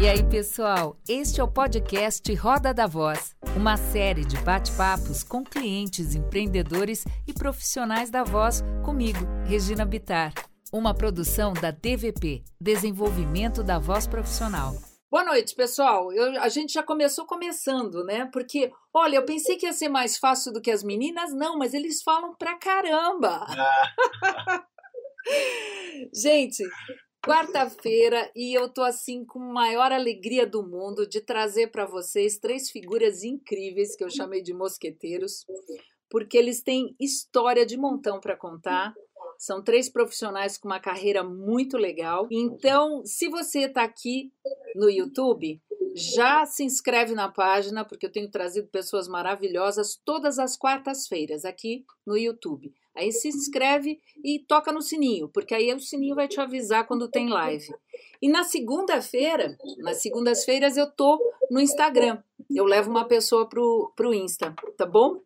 E aí, pessoal? Este é o podcast Roda da Voz, uma série de bate-papos com clientes, empreendedores e profissionais da voz comigo, Regina Bitar. Uma produção da DVP, Desenvolvimento da Voz Profissional. Boa noite, pessoal. Eu, a gente já começou começando, né? Porque, olha, eu pensei que ia ser mais fácil do que as meninas, não, mas eles falam pra caramba. Ah. gente, quarta-feira e eu tô assim com a maior alegria do mundo de trazer para vocês três figuras incríveis que eu chamei de mosqueteiros, porque eles têm história de montão para contar. São três profissionais com uma carreira muito legal. Então, se você está aqui no YouTube, já se inscreve na página, porque eu tenho trazido pessoas maravilhosas todas as quartas-feiras aqui no YouTube. Aí se inscreve e toca no sininho, porque aí o sininho vai te avisar quando tem live. E na segunda-feira, nas segundas-feiras eu tô no Instagram. Eu levo uma pessoa pro, pro Insta, tá bom?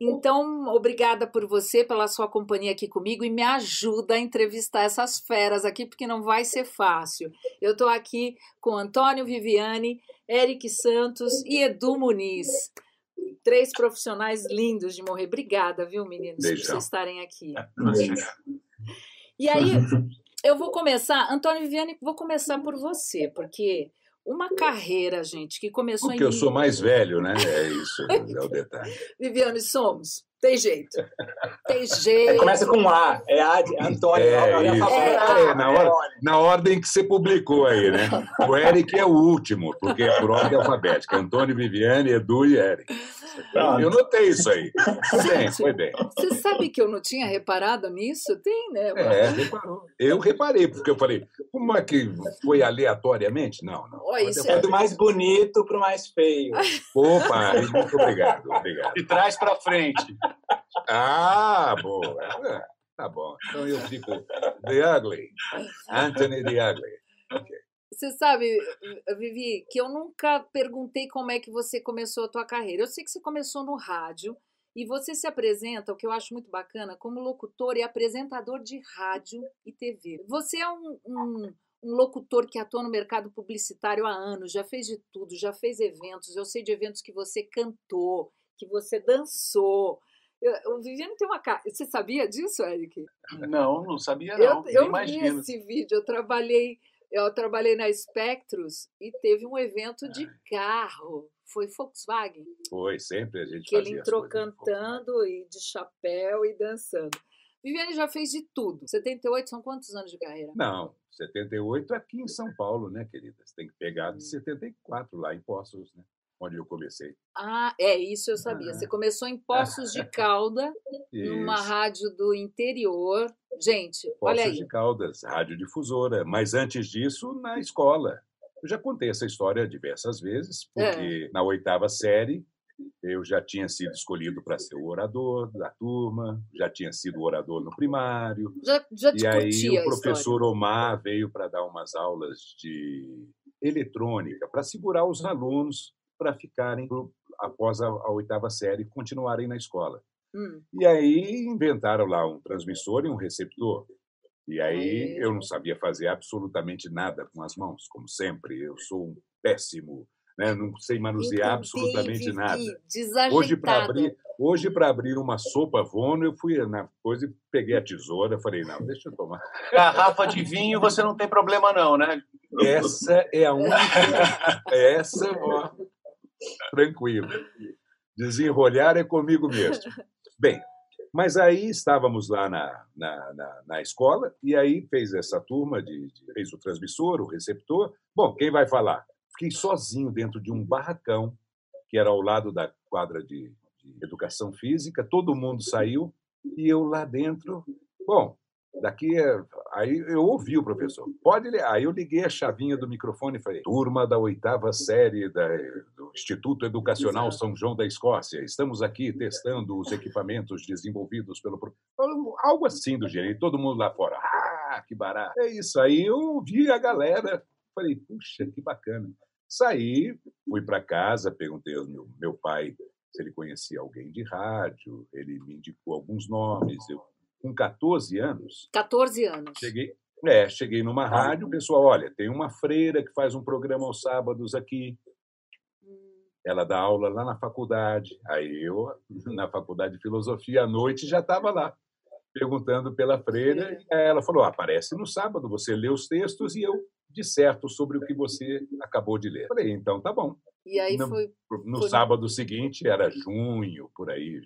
Então, obrigada por você, pela sua companhia aqui comigo e me ajuda a entrevistar essas feras aqui, porque não vai ser fácil. Eu estou aqui com Antônio Viviane, Eric Santos e Edu Muniz. Três profissionais lindos de morrer. Obrigada, viu, meninos, Beijão. por vocês estarem aqui. E aí, eu vou começar, Antônio Viviane, vou começar por você, porque uma carreira, gente, que começou Porque em. eu sou mais velho, né? É isso, é o detalhe. Viviane, somos. Tem jeito. Tem jeito. É, começa com A. É A de Antônio. É, é, é, na, or, na ordem que você publicou aí, né? O Eric é o último, porque é por ordem alfabética. Antônio, Viviane, Edu e Eric. Pronto. Eu notei isso aí. Bem, foi bem. Você sabe que eu não tinha reparado nisso? Tem, né? É, reparou. Eu reparei, porque eu falei, como é que foi aleatoriamente? Não, não. Oh, isso é do mais bonito para o mais feio. Opa, muito obrigado. obrigado. De trás para frente. Ah, boa. É, tá bom. Então eu fico The Ugly. Anthony The Ugly. Okay. Você sabe, Vivi, que eu nunca perguntei como é que você começou a tua carreira. Eu sei que você começou no rádio e você se apresenta, o que eu acho muito bacana, como locutor e apresentador de rádio e TV. Você é um, um, um locutor que atua no mercado publicitário há anos, já fez de tudo, já fez eventos. Eu sei de eventos que você cantou, que você dançou. O Viviane tem uma cara. Você sabia disso, Eric? Não, não sabia não. Eu, eu vi esse vídeo, eu trabalhei eu trabalhei na Spectros e teve um evento de ah. carro. Foi Volkswagen. Foi, sempre a gente Que ele entrou cantando e de chapéu e dançando. Viviane já fez de tudo. 78 são quantos anos de carreira? Não, 78 aqui em São Paulo, né, querida? Você tem que pegar de 74 lá em Poços, né? Onde eu comecei. Ah, é, isso eu sabia. Ah. Você começou em Poços de Calda, numa rádio do interior. Gente, Poços olha aí. de Caldas, radiodifusora. Mas antes disso, na escola. Eu já contei essa história diversas vezes, porque é. na oitava série eu já tinha sido escolhido para ser o orador da turma, já tinha sido orador no primário. Já, já e aí o professor Omar veio para dar umas aulas de eletrônica para segurar os alunos para ficarem após a, a, oitava série continuarem na escola. Hum. E aí inventaram lá um transmissor e um receptor. E aí eu não sabia fazer absolutamente nada com as mãos, como sempre. Eu sou um péssimo, né? não sei manusear absolutamente nada. Hoje para abrir, hoje para abrir uma sopa Vono, eu fui na coisa e peguei a tesoura, falei não, deixa eu tomar. Garrafa de vinho, você não tem problema não, né? Essa é a única. essa, ó, Tranquilo. Desenrolhar é comigo mesmo. Bem, mas aí estávamos lá na, na, na, na escola e aí fez essa turma, de, de, fez o transmissor, o receptor. Bom, quem vai falar? Fiquei sozinho dentro de um barracão que era ao lado da quadra de, de educação física. Todo mundo saiu e eu lá dentro. Bom, Daqui, aí eu ouvi o professor. Pode ler. Aí eu liguei a chavinha do microfone e falei: turma da oitava série da, do Instituto Educacional. São João da Escócia. Estamos aqui testando os equipamentos desenvolvidos pelo algo assim do gênero. E todo mundo lá fora. Ah, que barato! É isso. Aí eu ouvi a galera. Falei: puxa, que bacana. Saí, fui para casa, perguntei ao meu, meu pai se ele conhecia alguém de rádio. Ele me indicou alguns nomes. Eu com 14 anos. 14 anos. Cheguei, É, cheguei numa rádio, o pessoal, olha, tem uma freira que faz um programa aos sábados aqui. Ela dá aula lá na faculdade. Aí eu, na faculdade de filosofia, à noite, já estava lá, perguntando pela freira. E ela falou: aparece no sábado, você lê os textos e eu disserto sobre o que você acabou de ler. Falei, então tá bom. E aí no, foi. No foi... sábado seguinte, era junho, por aí.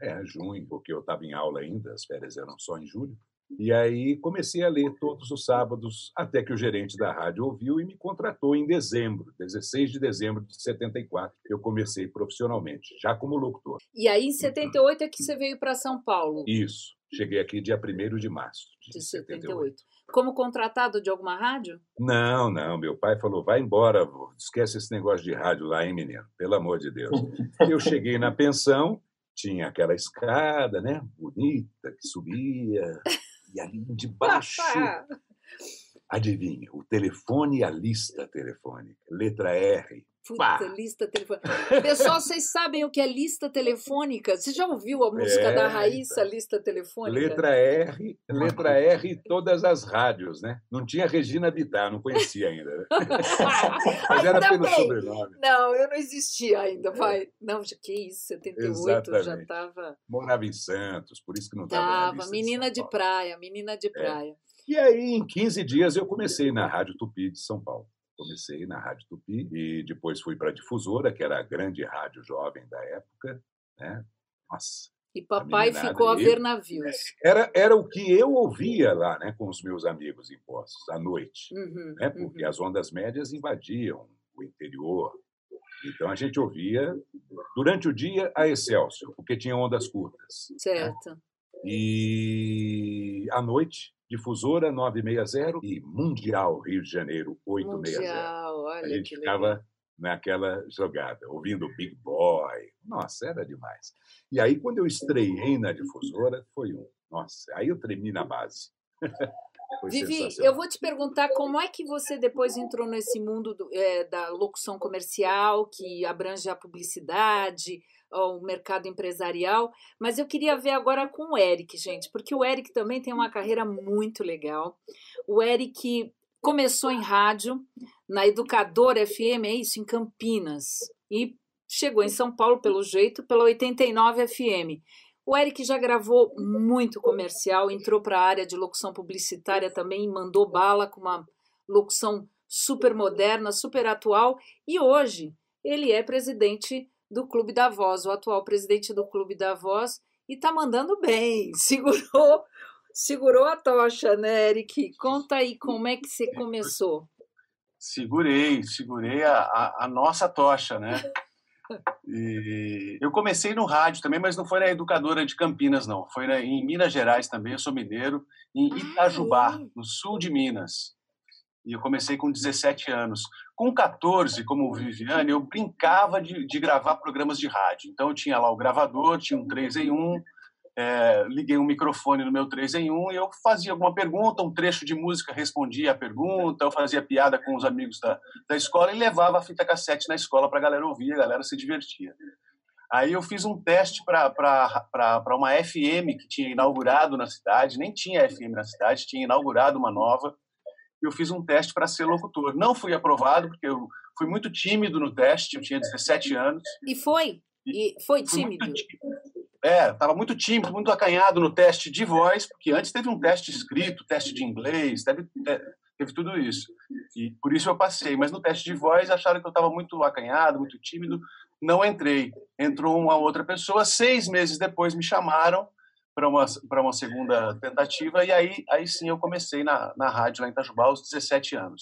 É, junho, porque eu estava em aula ainda, as férias eram só em julho. E aí comecei a ler todos os sábados, até que o gerente da rádio ouviu e me contratou em dezembro, 16 de dezembro de 74. Eu comecei profissionalmente, já como locutor. E aí em 78 é que você veio para São Paulo? Isso. Cheguei aqui dia 1 de março de, de 78. 78. Como contratado de alguma rádio? Não, não. Meu pai falou: vai embora, esquece esse negócio de rádio lá, hein, menino? Pelo amor de Deus. Eu cheguei na pensão, tinha aquela escada, né? Bonita, que subia. E ali debaixo, adivinha, o telefone e a lista telefônica. Letra R. Puta, lista telefônica. Pessoal, vocês sabem o que é lista telefônica? Você já ouviu a música é, da Raíssa, então. lista telefônica? Letra R, letra R todas as rádios, né? Não tinha Regina Bittar, não conhecia ainda. Né? Mas era pelo bem. sobrenome. Não, eu não existia ainda, vai. Não, que isso, 78 Exatamente. já estava. Morava em Santos, por isso que não estava. Tava, menina de, de praia, menina de é. praia. É. E aí, em 15 dias, eu comecei na Rádio Tupi de São Paulo. Comecei na Rádio Tupi e depois fui para a Difusora, que era a grande rádio jovem da época. Né? Nossa, e papai ficou a ver navios. Era, era o que eu ouvia lá né, com os meus amigos em Poços, à noite. Uhum, né, porque uhum. as ondas médias invadiam o interior. Então a gente ouvia, durante o dia, a Excelsior, porque tinha ondas curtas. Né? Certo. Né? E à noite, Difusora 960 e Mundial Rio de Janeiro 860. Mundial, olha A gente ficava legal. naquela jogada, ouvindo Big Boy. Nossa, era demais. E aí, quando eu estreiei na Difusora, foi um. Nossa, aí eu tremi na base. Vivi, eu vou te perguntar como é que você depois entrou nesse mundo do, é, da locução comercial, que abrange a publicidade, o mercado empresarial, mas eu queria ver agora com o Eric, gente, porque o Eric também tem uma carreira muito legal. O Eric começou em rádio, na Educadora FM, é isso, em Campinas, e chegou em São Paulo, pelo jeito, pela 89 FM. O Eric já gravou muito comercial, entrou para a área de locução publicitária também, mandou bala com uma locução super moderna, super atual, e hoje ele é presidente do Clube da Voz, o atual presidente do Clube da Voz, e está mandando bem. Segurou, segurou a tocha, né, Eric? Conta aí como é que você começou. Segurei, segurei a, a, a nossa tocha, né? E eu comecei no rádio também, mas não foi na educadora de Campinas, não. Foi na, em Minas Gerais também. Eu sou mineiro, em ah, Itajubá, ah, no sul de Minas. E eu comecei com 17 anos. Com 14, como Viviane, eu brincava de, de gravar programas de rádio. Então, eu tinha lá o gravador, tinha um 3 em 1, é, liguei um microfone no meu 3 em 1 e eu fazia alguma pergunta, um trecho de música respondia a pergunta, eu fazia piada com os amigos da, da escola e levava a fita cassete na escola para a galera ouvir, a galera se divertia. Aí eu fiz um teste para uma FM que tinha inaugurado na cidade, nem tinha FM na cidade, tinha inaugurado uma nova, eu fiz um teste para ser locutor. Não fui aprovado, porque eu fui muito tímido no teste, eu tinha 17 anos. E foi? E foi tímido? É, estava muito tímido, muito acanhado no teste de voz, porque antes teve um teste escrito, teste de inglês, teve, é, teve tudo isso. E por isso eu passei. Mas no teste de voz acharam que eu estava muito acanhado, muito tímido, não entrei. Entrou uma outra pessoa, seis meses depois me chamaram para uma, uma segunda tentativa, e aí, aí sim eu comecei na, na rádio lá em Itajubá aos 17 anos.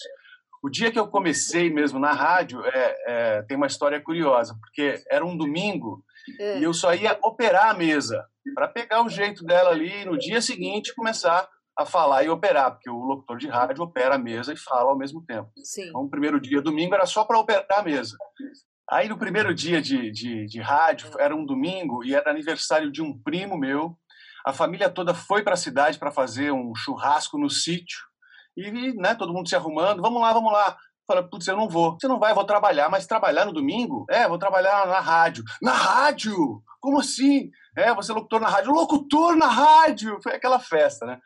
O dia que eu comecei mesmo na rádio é, é tem uma história curiosa, porque era um domingo é. e eu só ia operar a mesa para pegar o jeito dela ali no dia seguinte começar a falar e operar, porque o locutor de rádio opera a mesa e fala ao mesmo tempo. Sim. Então, o primeiro dia, domingo, era só para operar a mesa. Aí, no primeiro dia de, de, de rádio, era um domingo e era aniversário de um primo meu, a família toda foi para a cidade para fazer um churrasco no sítio. E né, todo mundo se arrumando, vamos lá, vamos lá. Falei, putz, eu não vou. Você não vai, vou trabalhar, mas trabalhar no domingo? É, vou trabalhar na rádio. Na rádio? Como assim? É, você é locutor na rádio. Locutor na rádio! Foi aquela festa, né?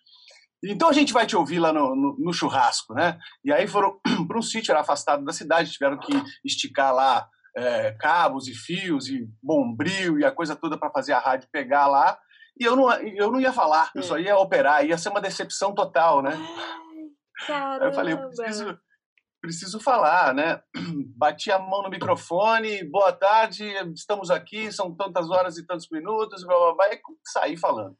Então a gente vai te ouvir lá no, no, no churrasco, né? E aí foram para um sítio, era afastado da cidade, tiveram que esticar lá é, cabos e fios e bombril e a coisa toda para fazer a rádio pegar lá. E eu não, eu não ia falar, eu só é. ia operar, ia ser uma decepção total, né? Ai, eu falei, eu preciso, preciso falar, né? Bati a mão no microfone, boa tarde, estamos aqui, são tantas horas e tantos minutos, blá, blá, blá, e saí falando.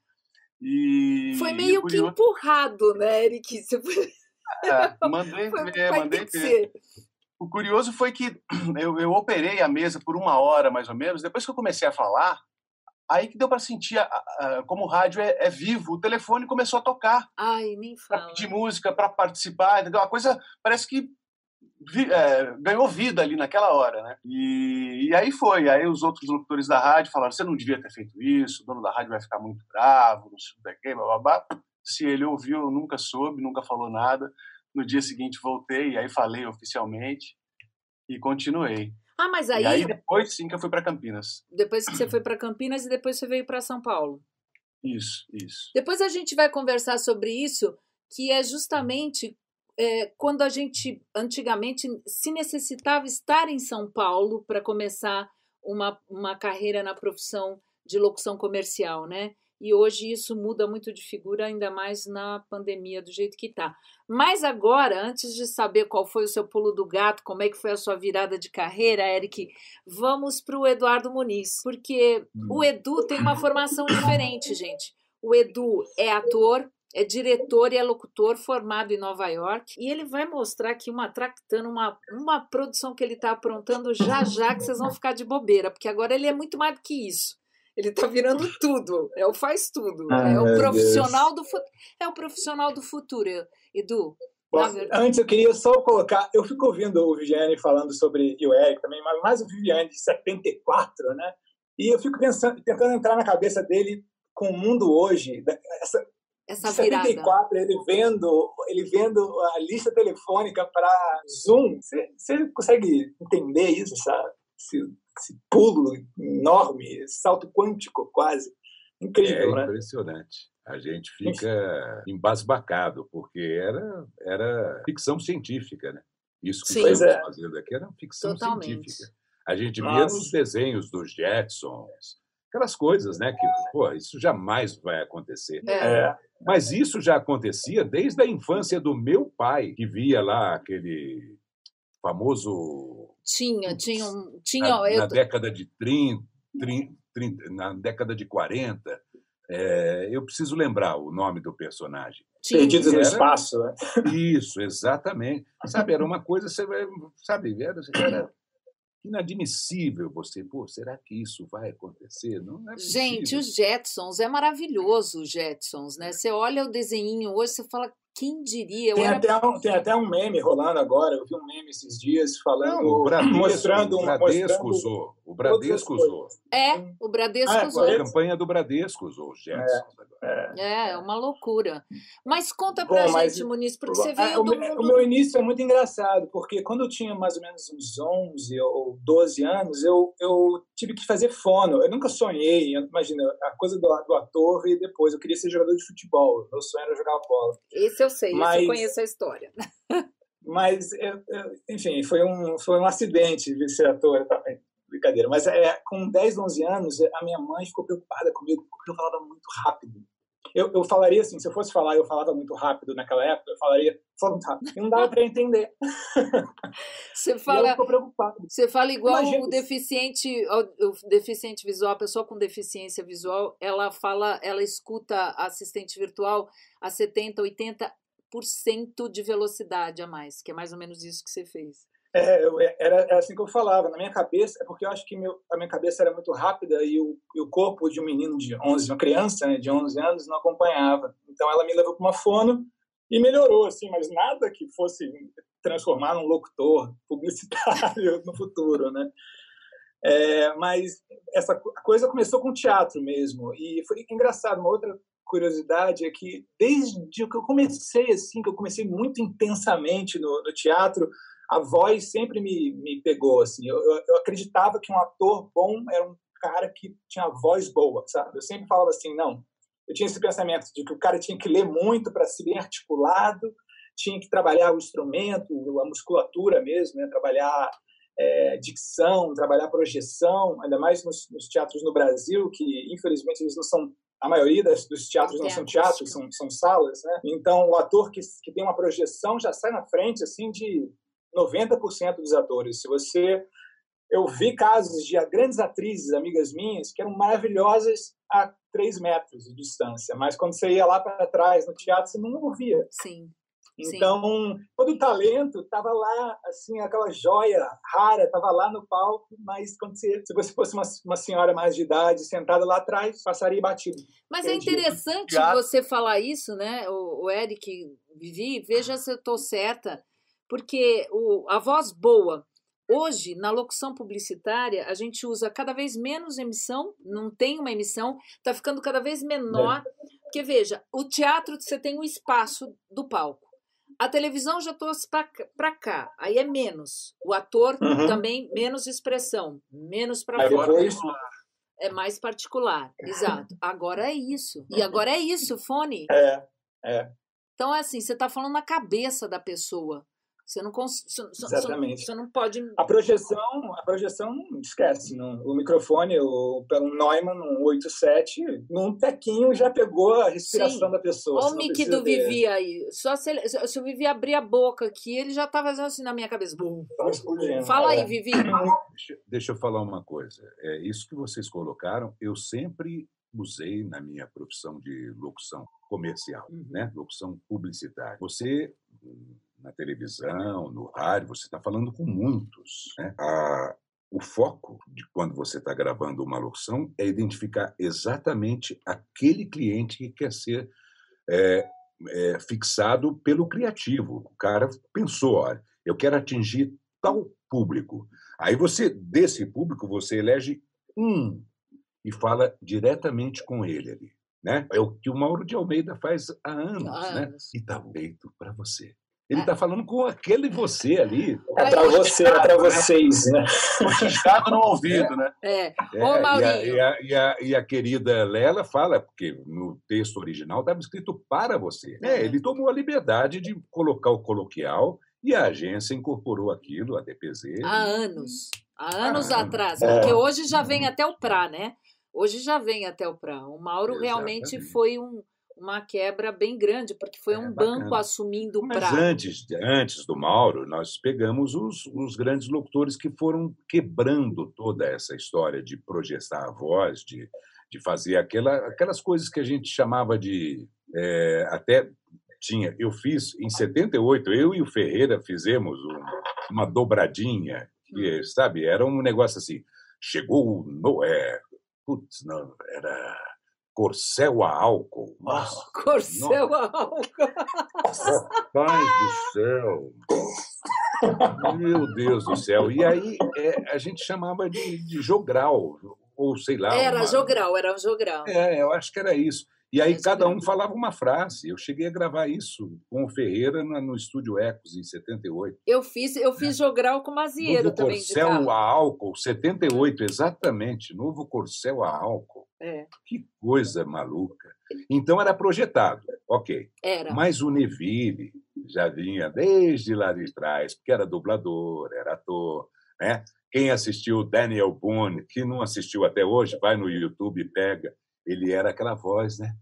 E, foi meio que empurrado, né, Eric? Você foi... É, mandei foi, ver, mandei ver. O curioso foi que eu, eu operei a mesa por uma hora, mais ou menos. Depois que eu comecei a falar, aí que deu para sentir a, a, como o rádio é, é, vivo. O telefone começou a tocar. Ai, nem fala. De música, para participar, entendeu? A coisa parece que vi, é, ganhou vida ali naquela hora, né? E, e, aí foi. Aí os outros locutores da rádio falaram: você não devia ter feito isso, o dono da rádio vai ficar muito bravo, não sei o que, blá. Se ele ouviu, nunca soube, nunca falou nada. No dia seguinte voltei, aí falei oficialmente e continuei. Ah, mas aí. E aí depois sim que eu fui para Campinas. Depois que você foi para Campinas e depois você veio para São Paulo. Isso, isso. Depois a gente vai conversar sobre isso, que é justamente é, quando a gente antigamente se necessitava estar em São Paulo para começar uma, uma carreira na profissão de locução comercial, né? E hoje isso muda muito de figura, ainda mais na pandemia, do jeito que está. Mas agora, antes de saber qual foi o seu pulo do gato, como é que foi a sua virada de carreira, Eric, vamos para o Eduardo Muniz, porque o hum. Edu tem uma formação diferente, gente. O Edu é ator, é diretor e é locutor formado em Nova York e ele vai mostrar aqui uma tractando uma, uma produção que ele está aprontando já já que vocês vão ficar de bobeira, porque agora ele é muito mais do que isso. Ele tá virando tudo. É o faz tudo. Ai, é o profissional Deus. do é o profissional do futuro. Edu. Bom, antes eu queria só colocar, eu fico ouvindo o Viviane falando sobre o Eric também, mas mais o Viviane de 74, né? E eu fico pensando, tentando entrar na cabeça dele com o mundo hoje, essa, essa 74, ele vendo, ele vendo a lista telefônica para Zoom. Você, você consegue entender isso, sabe? Esse pulo enorme, esse salto quântico quase. Incrível, é né? impressionante. A gente fica embasbacado, porque era, era ficção científica, né? Isso que Sim. estamos é. fazendo aqui era ficção Totalmente. científica. A gente via nos desenhos dos Jetsons, aquelas coisas, né? Que, pô, isso jamais vai acontecer. É. Mas isso já acontecia desde a infância do meu pai, que via lá aquele famoso. Tinha, tinha. tinha na, na década de 30, 30, 30, na década de 40. É, eu preciso lembrar o nome do personagem. Perdidos no espaço, né? Isso, exatamente. Sabe, era uma coisa, sabe, era, era inadmissível você, pô, será que isso vai acontecer? Não é Gente, os Jetsons, é maravilhoso os Jetsons, né? Você olha o desenho hoje, você fala, quem diria? Tem, era... até um, tem até um meme rolando agora, eu vi um meme esses dias falando, Não, o Bradesco, mostrando... O Bradesco mostrando usou, o Bradesco usou. É, o Bradesco ah, usou. A campanha do Bradesco usou os Jetsons. É, é, é uma loucura. Mas conta pra Bom, gente, Muniz, porque você veio é, o, mundo... O meu início é muito engraçado, porque quando eu tinha mais ou menos uns 11 ou 12 anos, eu, eu tive que fazer fono. Eu nunca sonhei, imagina, a coisa do, do ator e depois, eu queria ser jogador de futebol. Meu sonho era jogar bola. Esse eu sei, mas, eu conheço a história. mas, eu, eu, enfim, foi um, foi um acidente de ser ator também brincadeira. Mas é, com 10, 11 anos, a minha mãe ficou preocupada comigo porque eu falava muito rápido. Eu, eu falaria assim, se eu fosse falar, eu falava muito rápido naquela época, eu falaria, muito rápido. E não dava para entender. Você fala, você fala igual Imagina. o deficiente, o deficiente visual, a pessoa com deficiência visual, ela fala, ela escuta assistente virtual a 70, 80% de velocidade a mais, que é mais ou menos isso que você fez. É, eu, é, era, era, assim que eu falava. Na minha cabeça, é porque eu acho que meu, a minha cabeça era muito rápida e o, e o corpo de um menino de 11, uma criança né, de 11 anos, não acompanhava. Então ela me levou para uma fono e melhorou, assim, mas nada que fosse transformar num locutor publicitário no futuro, né? É, mas essa coisa começou com teatro mesmo e foi engraçado. Uma outra curiosidade é que desde que eu comecei assim, que eu comecei muito intensamente no, no teatro, a voz sempre me, me pegou, assim. Eu, eu, eu, acreditava que um ator bom era um cara que tinha voz boa, sabe? Eu sempre falava assim, não, eu tinha esse pensamento de que o cara tinha que ler muito para ser bem articulado, tinha que trabalhar o instrumento, a musculatura mesmo, né? trabalhar é, dicção, trabalhar projeção, ainda mais nos, nos, teatros no Brasil, que infelizmente eles não são a maioria das, dos teatros não são teatros, são, são salas, né? Então, o ator que, que tem uma projeção já sai na frente, assim, de 90% dos atores. Se você... Eu vi casos de grandes atrizes, amigas minhas, que eram maravilhosas a três metros de distância, mas quando você ia lá para trás no teatro, você não ouvia. Sim. Então, Sim. todo o talento estava lá, assim, aquela joia rara estava lá no palco, mas quando você, se você fosse uma, uma senhora mais de idade sentada lá atrás, passaria batido. Mas é interessante você falar isso, né, o, o Eric Vivi, veja se eu estou certa, porque o, a voz boa Hoje, na locução publicitária, a gente usa cada vez menos emissão, não tem uma emissão, está ficando cada vez menor. É. Porque, veja, o teatro você tem o espaço do palco. A televisão já trouxe para cá, aí é menos. O ator uhum. também menos expressão, menos para fora. Depois... É mais particular, exato. Agora é isso. E agora é isso, fone. É, é. Então, é assim, você está falando na cabeça da pessoa. Você não, cons... Exatamente. Você não pode. A projeção, a projeção esquece. Não. O microfone, o, pelo Neumann, um 87, num tequinho já pegou a respiração Sim. da pessoa. Olha o mic do ter... Vivi aí. Só se, ele, se o Vivi abrir a boca aqui, ele já tá fazendo assim na minha cabeça. Bum. Fala é. aí, Vivi. Deixa, deixa eu falar uma coisa. É isso que vocês colocaram, eu sempre usei na minha profissão de locução comercial, uhum. né? Locução publicitária. Você na televisão, no rádio, você está falando com muitos. Né? A, o foco de quando você está gravando uma locução é identificar exatamente aquele cliente que quer ser é, é, fixado pelo criativo. O cara pensou, olha, eu quero atingir tal público. Aí você, desse público, você elege um e fala diretamente com ele ali. Né? É o que o Mauro de Almeida faz há anos, há né? anos. E está feito para você. Ele está é. falando com aquele você ali. É para você, é para vocês, né? Puxado no ouvido, né? É. é Ô, Maurinho. E a, e, a, e a, querida Lela fala, porque no texto original estava escrito para você. É, ele tomou a liberdade de colocar o coloquial e a agência incorporou aquilo, a DPZ. Há anos. Há anos ah, atrás. É. Porque hoje já vem até o PRA, né? Hoje já vem até o PRA. O Mauro Exatamente. realmente foi um uma quebra bem grande, porque foi é, um bacana. banco assumindo Mas pra... antes, antes do Mauro, nós pegamos os, os grandes locutores que foram quebrando toda essa história de projetar a voz, de, de fazer aquela, aquelas coisas que a gente chamava de. É, até tinha. Eu fiz em 78, eu e o Ferreira fizemos um, uma dobradinha, que, hum. sabe, era um negócio assim. Chegou no. É, putz, não, era Corcel a álcool. Nossa, Corcel nossa. a álcool. Pai do céu. Meu Deus do céu. E aí é, a gente chamava de, de jogral, ou sei lá. Era uma... jogral, era um jogral. É, eu acho que era isso. E aí cada um falava uma frase. Eu cheguei a gravar isso com o Ferreira no, estúdio Ecos em 78. Eu fiz, eu fiz jogral com o Mazieiro Novo também. Corcel a álcool, 78, exatamente. Novo Corcel a álcool. É. Que coisa maluca. Então era projetado, ok. Era. Mas o Neville já vinha desde lá de trás, porque era dublador, era ator, né? Quem assistiu Daniel Boone, que não assistiu até hoje, vai no YouTube e pega ele era aquela voz, né?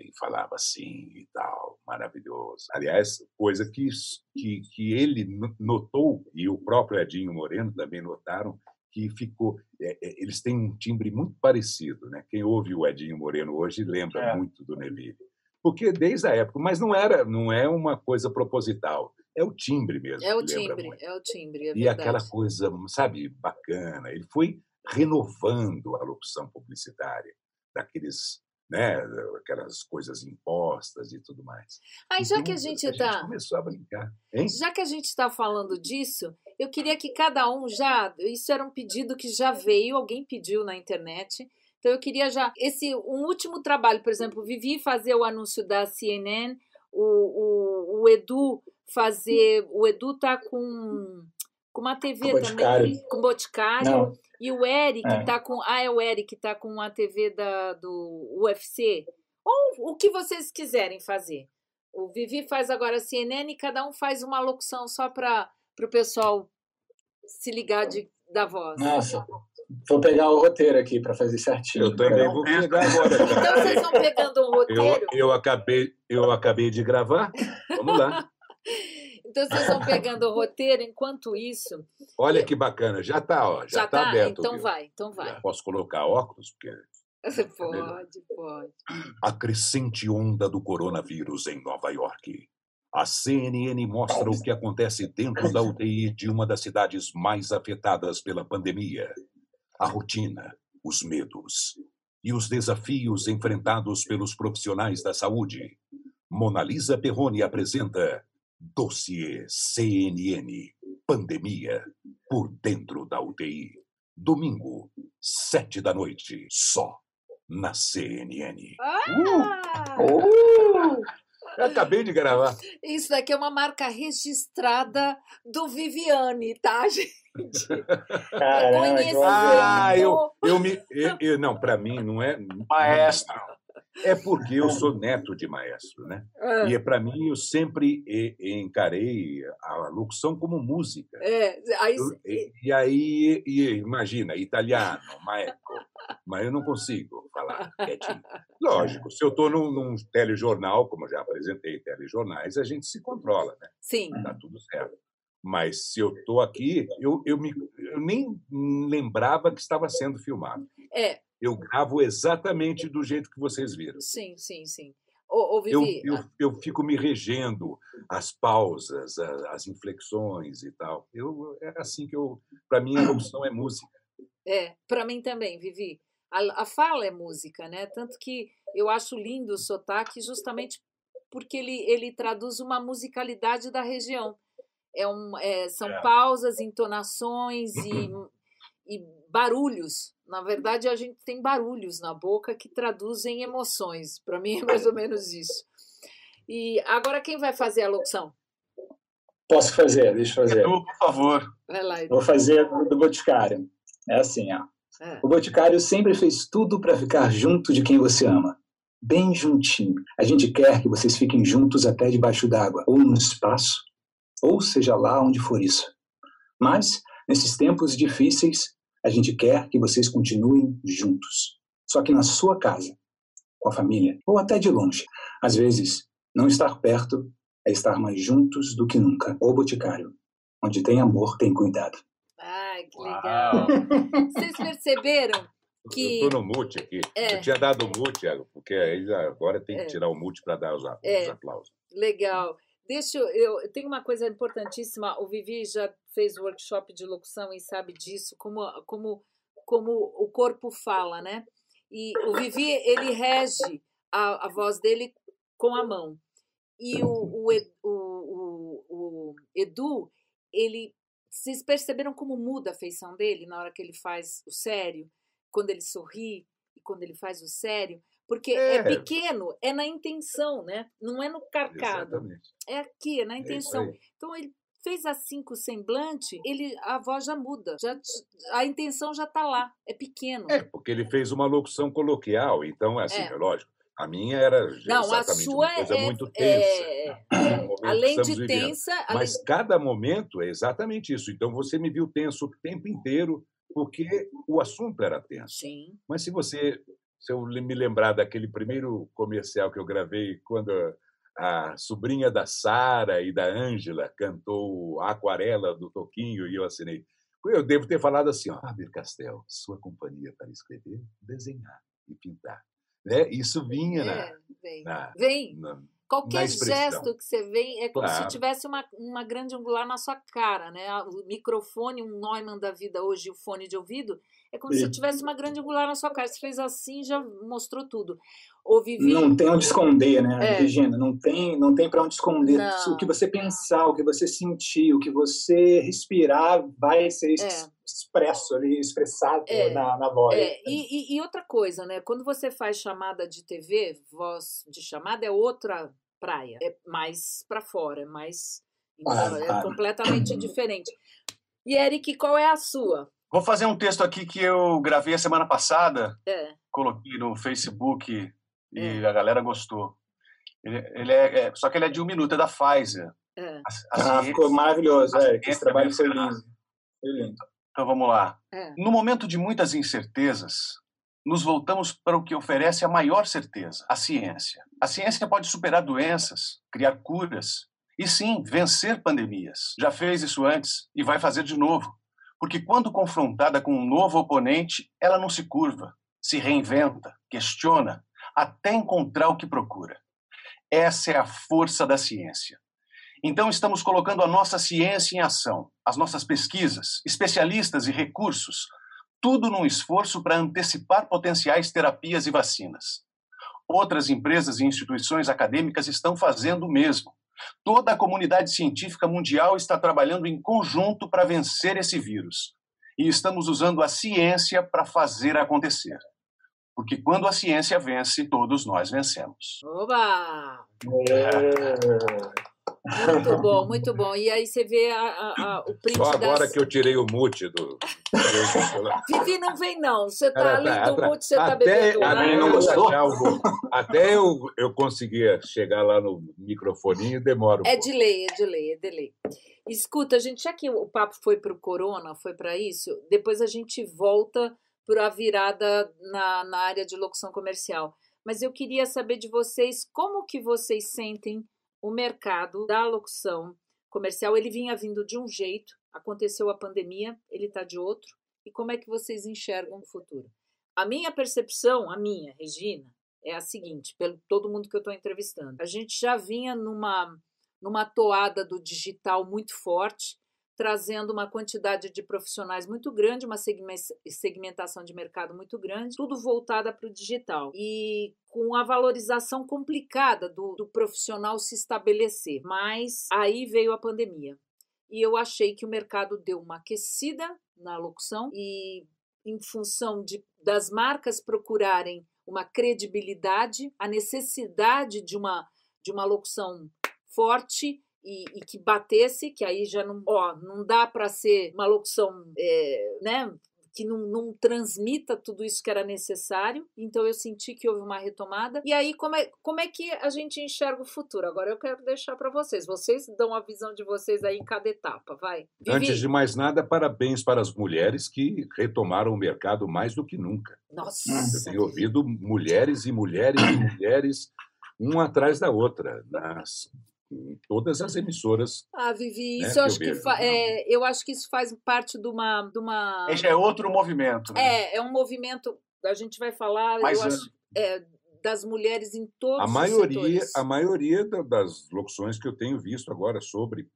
E falava assim e tal, maravilhoso. Aliás, coisa que, que, que ele notou, e o próprio Edinho Moreno também notaram, que ficou. É, é, eles têm um timbre muito parecido, né? Quem ouve o Edinho Moreno hoje lembra é. muito do Neville. Porque desde a época, mas não era, não é uma coisa proposital. É o timbre mesmo. É o timbre, é o timbre. É e aquela coisa, sabe, bacana. Ele foi renovando a locução publicitária daqueles né, aquelas coisas impostas e tudo mais. Aí já então, que a gente está começou a brincar, hein? já que a gente está falando disso, eu queria que cada um já, isso era um pedido que já veio, alguém pediu na internet. Então eu queria já esse um último trabalho, por exemplo, Vivi fazer o anúncio da CNN, o, o, o Edu fazer, o Edu tá com com uma TV com também, com Boticário. Não, E o Eric é. tá com. Ah, é o Eric tá com a TV da, do UFC. Ou o que vocês quiserem fazer. O Vivi faz agora CNN e cada um faz uma locução só para o pessoal se ligar de, da voz. Nossa, vou pegar o roteiro aqui para fazer certinho. Eu também vou pegar agora. Então vocês vão pegando um roteiro. Eu, eu, acabei, eu acabei de gravar. Vamos lá. Então vocês vão pegando o roteiro, enquanto isso. Olha que bacana, já está, ó, já, já tá, tá aberto. Então viu? vai, então vai. Já posso colocar óculos, porque. pode, pode. A crescente onda do coronavírus em Nova York. A CNN mostra o que acontece dentro da UTI de uma das cidades mais afetadas pela pandemia. A rotina, os medos e os desafios enfrentados pelos profissionais da saúde. Mona Lisa Perrone apresenta Dossiê CNN Pandemia por dentro da UTI. Domingo, sete da noite, só na CNN. Ah! Uh! Uh! Eu acabei de gravar. Isso daqui é uma marca registrada do Viviane, tá, gente? Caramba, ah, eu, eu me. Eu, eu não, para mim não é. Maestro. É porque eu sou neto de maestro, né? É. E para mim eu sempre encarei a locução como música. É, aí... e, e, aí, e, imagina, italiano, maestro, mas eu não consigo falar quietinho. Lógico, se eu estou num, num, telejornal, como eu já apresentei telejornais, a gente se controla, né? Sim. Tá tudo certo. Mas se eu estou aqui, eu, eu, me, eu nem lembrava que estava sendo filmado. É, eu gravo exatamente do jeito que vocês viram. Sim, sim, sim. Ô, ô, Vivi, eu, eu, eu, fico me regendo as pausas, as inflexões e tal. Eu, é assim que eu. Para mim, a opção é música. É, para mim também, Vivi. A, a, fala é música, né? Tanto que eu acho lindo o sotaque justamente porque ele, ele traduz uma musicalidade da região. É um, é, são é. pausas, entonações e, e barulhos na verdade, a gente tem barulhos na boca que traduzem emoções. Para mim é mais ou menos isso. E agora quem vai fazer a locução? Posso fazer, deixa eu fazer. Edu, por favor. Vai lá, Edu. Vou fazer do Boticário. É assim, ó. É. O Boticário sempre fez tudo para ficar junto de quem você ama. Bem juntinho. A gente quer que vocês fiquem juntos até debaixo d'água, ou no espaço, ou seja lá onde for isso. Mas, nesses tempos difíceis, a gente quer que vocês continuem juntos, só que na sua casa, com a família, ou até de longe. Às vezes, não estar perto é estar mais juntos do que nunca. O Boticário, onde tem amor, tem cuidado. Ai, que legal. Vocês perceberam que. Eu tô no mute aqui. É. Eu tinha dado o mute, porque aí agora tem que é. tirar o mute para dar os, é. aplausos. Legal. Deixa eu, eu tenho uma coisa importantíssima. O Vivi já fez workshop de locução e sabe disso, como, como, como o corpo fala, né? E o Vivi ele rege a, a voz dele com a mão. E o, o, o, o, o Edu, ele vocês perceberam como muda a feição dele na hora que ele faz o sério, quando ele sorri e quando ele faz o sério? Porque é. é. pequeno, é na intenção, né? Não é no carcado. Exatamente. É aqui, é na é intenção. É então ele fez assim com o semblante, ele, a voz já muda, já, a intenção já está lá, é pequeno. É, porque ele fez uma locução coloquial, então, assim, é. lógico. A minha era Não, a sua uma coisa é, muito tensa. É, é, além de tensa. Mas além... cada momento é exatamente isso. Então você me viu tenso o tempo inteiro, porque o assunto era tenso. Sim. Mas se você se eu me lembrar daquele primeiro comercial que eu gravei quando a sobrinha da Sara e da Ângela cantou a Aquarela do Toquinho e eu assinei. Eu devo ter falado assim, ó, Faber Castel, sua companhia para escrever, desenhar e pintar. Né? Isso vinha na, é, vem. Na, vem. Na, Qualquer gesto que você vê é como claro. se tivesse uma, uma grande angular na sua cara, né? O microfone, um Neumann da vida hoje, o fone de ouvido, é como Sim. se tivesse uma grande angular na sua cara. Você fez assim já mostrou tudo. Ou Vivi... Não tem onde esconder, né, é. Regina? Não tem, não tem para onde esconder. Não. O que você pensar, o que você sentir, o que você respirar vai ser é. Expresso ali, expressado é. na, na voz. É. E, e, e outra coisa, né? Quando você faz chamada de TV, voz de chamada é outra praia. É mais para fora, é mais. Ah, é completamente diferente. E, Eric, qual é a sua? Vou fazer um texto aqui que eu gravei a semana passada, É. coloquei no Facebook e É. a galera gostou. Ele, ele é, é- só que ele é de um minuto, é da Pfizer. É. A- a Ah, ficou maravilhoso, Eric. Esse trabalho foi lindo. Foi lindo. Então vamos lá. É. No momento de muitas incertezas, nos voltamos para o que oferece a maior certeza, a ciência. A ciência pode superar doenças, criar curas e sim vencer pandemias. Já fez isso antes e vai fazer de novo. Porque quando confrontada com um novo oponente, ela não se curva, se reinventa, questiona, até encontrar o que procura. Essa é a força da ciência. Então, estamos colocando a nossa ciência em ação, as nossas pesquisas, especialistas e recursos, tudo num esforço para antecipar potenciais terapias e vacinas. Outras empresas e instituições acadêmicas estão fazendo o mesmo. Toda a comunidade científica mundial está trabalhando em conjunto para vencer esse vírus. E estamos usando a ciência para fazer acontecer. Porque quando a ciência vence, todos nós vencemos. Oba! É. Muito bom, muito bom. E aí você vê a, a- a- o print Só agora das... que eu tirei o mute do. Vivi, não vem não. Você tá Era- ali tá- do tá- mute, você tá até, bebendo até, não eu gostou? achar o- até eu, eu conseguia chegar lá no microfoninho, demora um É pouco. de lei, é de lei, é de lei. Escuta, gente, já que o papo foi para o corona, foi para isso, depois a gente volta para a virada na, na área de locução comercial. Mas eu queria saber de vocês como que vocês sentem o mercado da locução comercial. Ele vinha vindo de um jeito, aconteceu a pandemia, ele está de outro. E como é que vocês enxergam o futuro? A minha percepção, a minha, Regina, é a seguinte, pelo todo mundo que eu estou entrevistando. A gente já vinha numa numa toada do digital muito forte, trazendo uma quantidade de profissionais muito grande, uma segme- segmentação de mercado muito grande, tudo voltada para o digital. E com a valorização complicada do, do profissional se estabelecer. Mas aí veio a pandemia. E eu achei que o mercado deu uma aquecida na locução e em função de, das marcas procurarem uma credibilidade, a necessidade de uma, de uma locução forte e, e que batesse, que aí já não, ó, não dá para ser uma locução, é, né? Que não, não transmita tudo isso que era necessário. Então eu senti que houve uma retomada. E aí, como é, como é que a gente enxerga o futuro? Agora eu quero deixar para vocês. Vocês dão a visão de vocês aí em cada etapa. Vai. Vivi. Antes de mais nada, parabéns para as mulheres que retomaram o mercado mais do que nunca. Nossa. Eu tenho ouvido mulheres e mulheres e mulheres, uma atrás da outra, nas, em todas as emissoras. Ah, Vivi, né, isso que eu acho que é, eu acho que isso faz parte de uma, de uma Esse é outro movimento. Né? é, é um movimento. A gente vai falar, Mais eu acho, é, das mulheres em todos A os maioria, setores. a maioria da- das locuções que eu tenho visto agora sobre.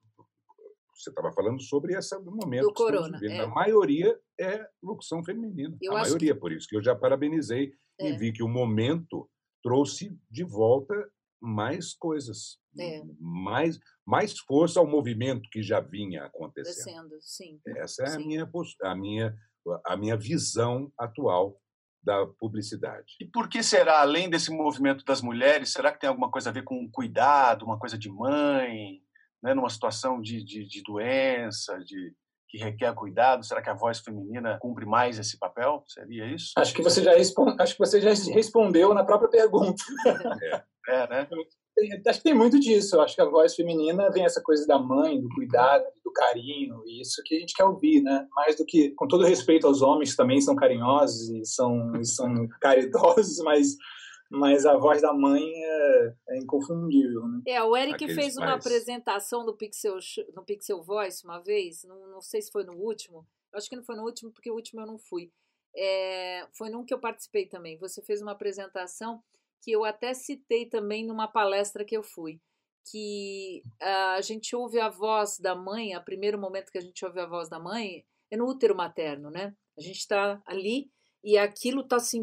Você estava falando sobre esse momento. Do que corona, vivendo. é. A maioria é locução feminina. Eu a maioria, por isso que eu já parabenizei É. e vi que o momento trouxe de volta mais coisas, É. mais, mais força ao movimento que já vinha acontecendo. descendo, sim. Essa é a Sim. minha, pos- a, minha, a minha visão atual da publicidade. E por que será, além desse movimento das mulheres, será que tem alguma coisa a ver com cuidado, uma coisa de mãe, né, numa situação de, de, de doença, de que requer cuidado? Será que a voz feminina cumpre mais esse papel? Seria isso? Acho que você já respon- acho que você já respondeu na própria pergunta. É, né? Tem- Acho que tem muito disso. Eu acho que a voz feminina vem essa coisa da mãe, do cuidado, do carinho, e isso que a gente quer ouvir, né? Mais do que, com todo respeito aos homens que também são carinhosos e são, e são caridosos, mas, mas a voz da mãe é, é inconfundível, né? É, o Eric Aqueles fez uma pais. apresentação no Pixel, no Pixel Voice uma vez, não, não sei se foi no último, acho que não foi no último, porque o último eu não fui. É, foi num que eu participei também. Você fez uma apresentação que eu até citei também numa palestra que eu fui, que ah, a gente ouve a voz da mãe, o primeiro momento que a gente ouve a voz da mãe é no útero materno, né? A gente está ali e aquilo tá assim.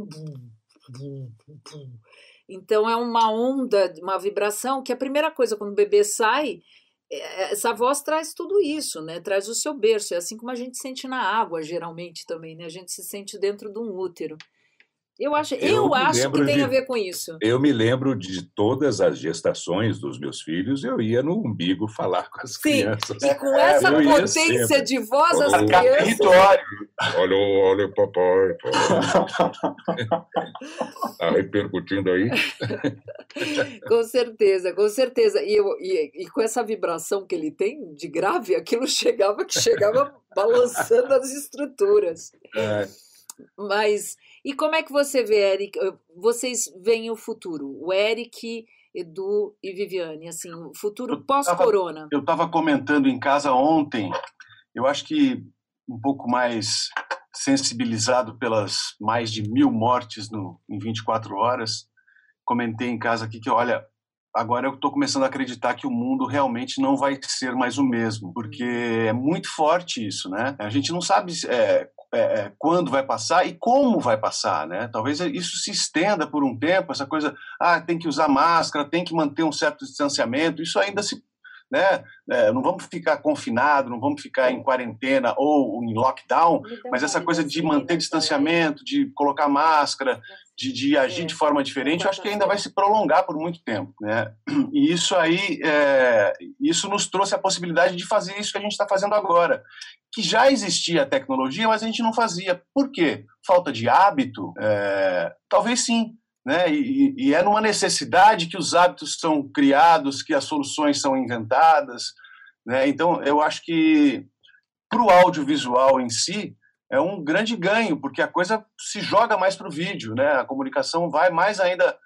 Então é uma onda, uma vibração que a primeira coisa quando o bebê sai, é, essa voz traz tudo isso, né? Traz o seu berço, é assim como a gente sente na água geralmente também, né? A gente se sente dentro de um útero. Eu acho, eu, eu acho que tem de, a ver com isso. Eu me lembro de todas as gestações dos meus filhos, eu ia no umbigo falar com as Sim, crianças. E com essa potência de voz, as olha, crianças. Olha, olha, papai. Está repercutindo aí? com certeza, com certeza. E, eu, e, e com essa vibração que ele tem de grave, aquilo chegava que chegava balançando as estruturas. É. Mas e como é que você vê, Eric? Vocês veem o futuro? O Eric, Edu e Viviane, assim, o futuro pós-corona. Eu estava comentando em casa ontem, eu acho que um pouco mais sensibilizado pelas mais de mil mortes no, em 24 horas, comentei em casa aqui que, olha, agora eu estou começando a acreditar que o mundo realmente não vai ser mais o mesmo, porque é muito forte isso, né? A gente não sabe é, é, é, quando vai passar e como vai passar, né? Talvez isso se estenda por um tempo, essa coisa, ah, tem que usar máscara, tem que manter um certo distanciamento, isso ainda se, né? É, não vamos ficar confinado, não vamos ficar em quarentena ou em lockdown, mas essa coisa de manter distanciamento, de colocar máscara, de, de agir de forma diferente, eu acho que ainda vai se prolongar por muito tempo, né? E isso aí, é, isso nos trouxe a possibilidade de fazer isso que a gente está fazendo agora, que já existia a tecnologia, mas a gente não fazia. Por quê? Falta de hábito? É, talvez sim. Né? E, e, é numa necessidade que os hábitos são criados, que as soluções são inventadas. Né? Então, eu acho que para o audiovisual em si, é um grande ganho, porque a coisa se joga mais para o vídeo, né? a comunicação vai mais ainda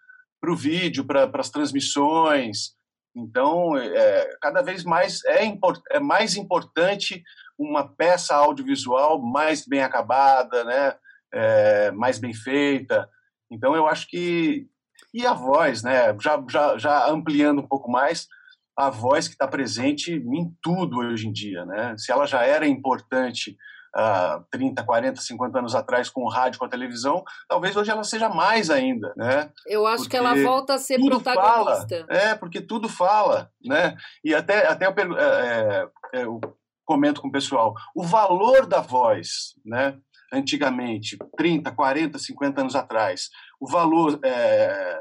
para o vídeo, para as transmissões. Então, é, cada vez mais é, é mais importante uma peça audiovisual mais bem acabada, né? É, mais bem feita. Então, eu acho que. E a voz, né? Já, já, já ampliando um pouco mais, a voz que está presente em tudo hoje em dia, né? Se ela já era importante uh, 30, 40, 50 anos atrás com o rádio, com a televisão, talvez hoje ela seja mais ainda, né? Eu acho porque que ela volta a ser protagonista. Fala, é, porque tudo fala, né? E até, até eu, é, é, eu comento com o pessoal, o valor da voz, né? antigamente, 30, 40, 50 anos atrás, o valor é,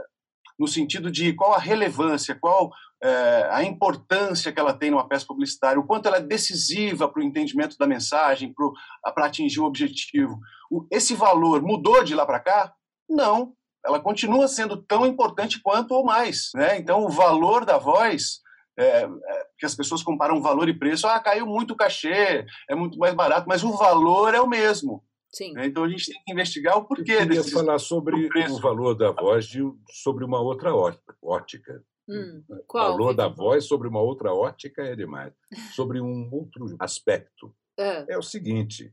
no sentido de qual a relevância, qual é, a importância que ela tem numa peça publicitária, o quanto ela é decisiva para o entendimento da mensagem, para atingir o objetivo. O, esse valor mudou de lá para cá? Não. Ela continua sendo tão importante quanto ou mais. Né? Então, o valor da voz é, é, que as pessoas comparam valor e preço. Ah, caiu muito o cachê, é muito mais barato, mas o valor é o mesmo. Sim. Né? Então a gente tem que investigar o porquê. Eu queria desse, falar sobre o valor da voz de, sobre uma outra ótica. Hum, o valor da voz sobre uma outra ótica é demais. Sobre um outro aspecto. É, é o seguinte: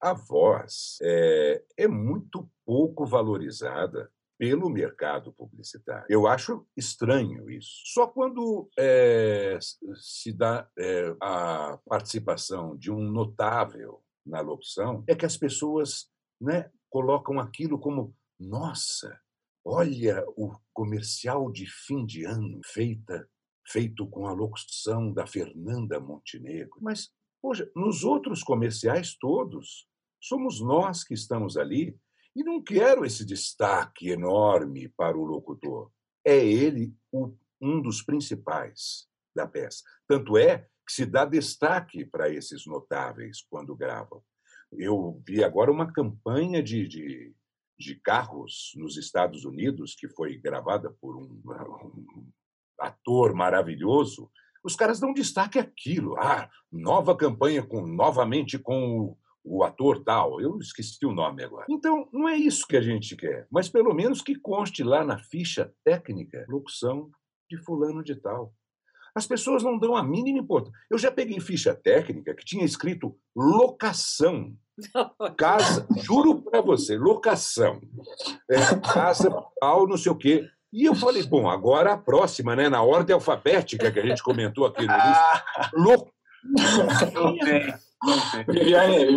a voz é, é muito pouco valorizada pelo mercado publicitário. Eu acho estranho isso. Só quando é, se dá é, a participação de um notável na locução é que as pessoas né, colocam aquilo como nossa, olha o comercial de fim de ano feita feito com a locução da Fernanda Montenegro. Mas, poxa, nos outros comerciais todos, somos nós que estamos ali e não quero esse destaque enorme para o locutor. É ele o, um dos principais da peça. Tanto é que se dá destaque para esses notáveis quando gravam. Eu vi agora uma campanha de, de, de carros nos Estados Unidos, que foi gravada por um, um ator maravilhoso. Os caras dão destaque àquilo. Ah, nova campanha com novamente com o ator tal, eu esqueci o nome agora. Então, não é isso que a gente quer, mas pelo menos que conste lá na ficha técnica, locução de fulano de tal. As pessoas não dão a mínima importância. Eu já peguei ficha técnica que tinha escrito locação. Casa, juro para você, locação. É, casa, tal, não sei o quê. E eu falei, bom, agora a próxima, né, na ordem alfabética que a gente comentou aqui no início. Lo... Não tem.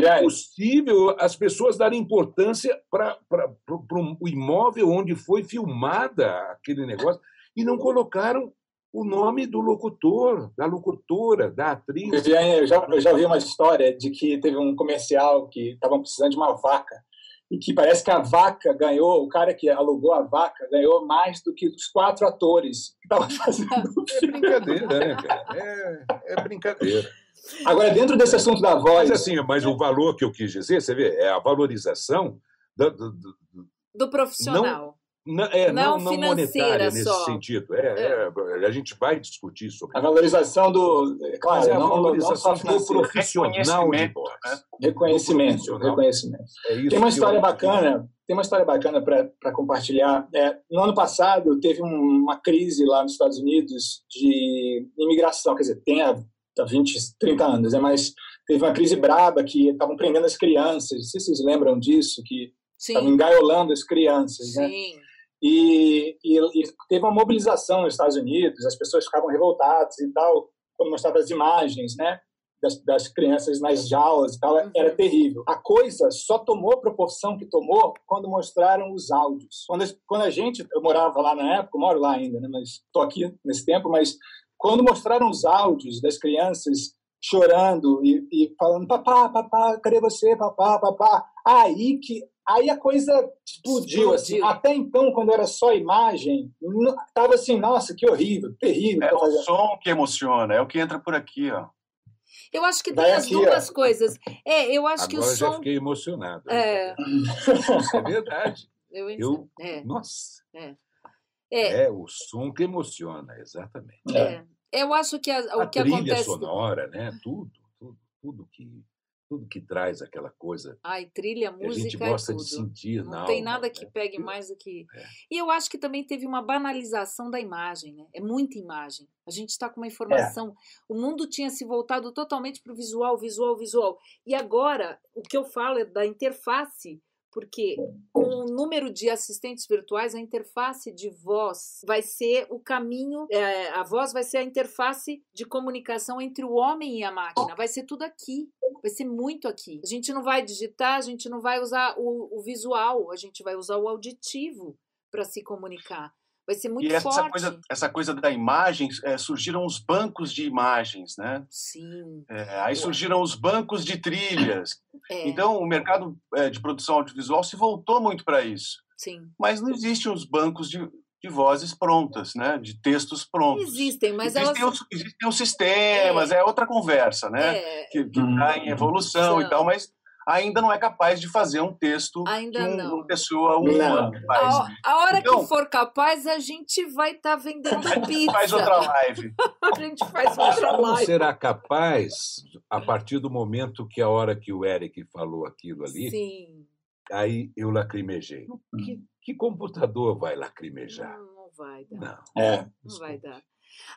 É possível as pessoas darem importância para o imóvel onde foi filmada aquele negócio e não colocaram o nome do locutor, da locutora, da atriz. Viviane, eu já, eu já ouvi uma história de que teve um comercial que estavam precisando de uma vaca e que parece que a vaca ganhou, o cara que alugou a vaca ganhou mais do que os quatro atores que estavam fazendo É brincadeira, né, cara? É, é brincadeira. Agora, dentro desse assunto da voz. Mas, assim, mas o valor que eu quis dizer, você vê, é a valorização do, do, do, do profissional. Não, é, não, não, não monetária nesse só. sentido. É, é. a gente vai discutir sobre a valorização do. Claro, é a não, valorização não do profissional de voz. Né? Reconhecimento. reconhecimento. É tem uma história bacana. Tem uma história bacana para compartilhar. É, no ano passado teve uma crise lá nos Estados Unidos de imigração, quer dizer, tem há 20, 30 anos, é, mas teve uma crise braba que estavam prendendo as crianças. Não sei se vocês lembram disso, que estavam engaiolando as crianças, Sim. né? E, e, e, teve uma mobilização nos Estados Unidos, as pessoas ficavam revoltadas e tal, quando mostrava as imagens, né? Das, das crianças nas jaulas e tal, uhum. era terrível. A coisa só tomou a proporção que tomou quando mostraram os áudios. Quando, quando a gente, eu morava lá na época, moro lá ainda, né? Mas estou aqui nesse tempo, mas quando mostraram os áudios das crianças chorando e, e falando papá, papá, cadê você, papá, papá, aí que Aí a coisa explodiu, assim. Até então, quando era só imagem, tava assim, nossa, que horrível, terrível. É o som que emociona, é o que entra por aqui, ó. Eu acho que tem Vai as aqui, duas ó. coisas. É, eu acho Agora que o som. já fiquei emocionado. É, é verdade. Eu, eu é. Nossa. É. é. É. o som que emociona, exatamente. É. Eu acho que a, o a que trilha acontece. sonora, né? Tudo, tudo, tudo que tudo que traz aquela coisa. Ai, trilha, que a música gente gosta é tudo. de sentir Não na tem alma, nada que né? pegue mais do que. É. E eu acho que também teve uma banalização da imagem, né? É muita imagem. A gente está com uma informação. O mundo tinha se voltado totalmente para o visual, visual, visual. E agora, o que eu falo é da interface. Porque com o número de assistentes virtuais, a interface de voz vai ser o caminho, é, a voz vai ser a interface de comunicação entre o homem e a máquina. Vai ser tudo aqui, vai ser muito aqui. A gente não vai digitar, a gente não vai usar o, o visual, a gente vai usar o auditivo para se comunicar. Vai ser muito e essa forte. coisa, essa coisa da imagem, é, surgiram os bancos de imagens, né? Sim. É, aí surgiram os bancos de trilhas. É, Então, o mercado é, de produção audiovisual se voltou muito para isso. sim. Mas não existem os bancos de, de vozes prontas, né? De textos prontos. Existem, mas existem, elas. os, existem os sistemas, é, outra conversa, né? É, Que está em evolução e tal, mas ainda não é capaz de fazer um texto Ainda que um- não. uma pessoa humana Não. faz. a, a hora Então- que for capaz, a gente vai estar vendendo pizza. Faz outra live. A gente faz outra Como live. será capaz, a partir do momento que a hora que o Eric falou aquilo ali, Sim. aí eu lacrimejei. Que, que computador vai lacrimejar? Não, não vai dar. Não. É. Não vai dar.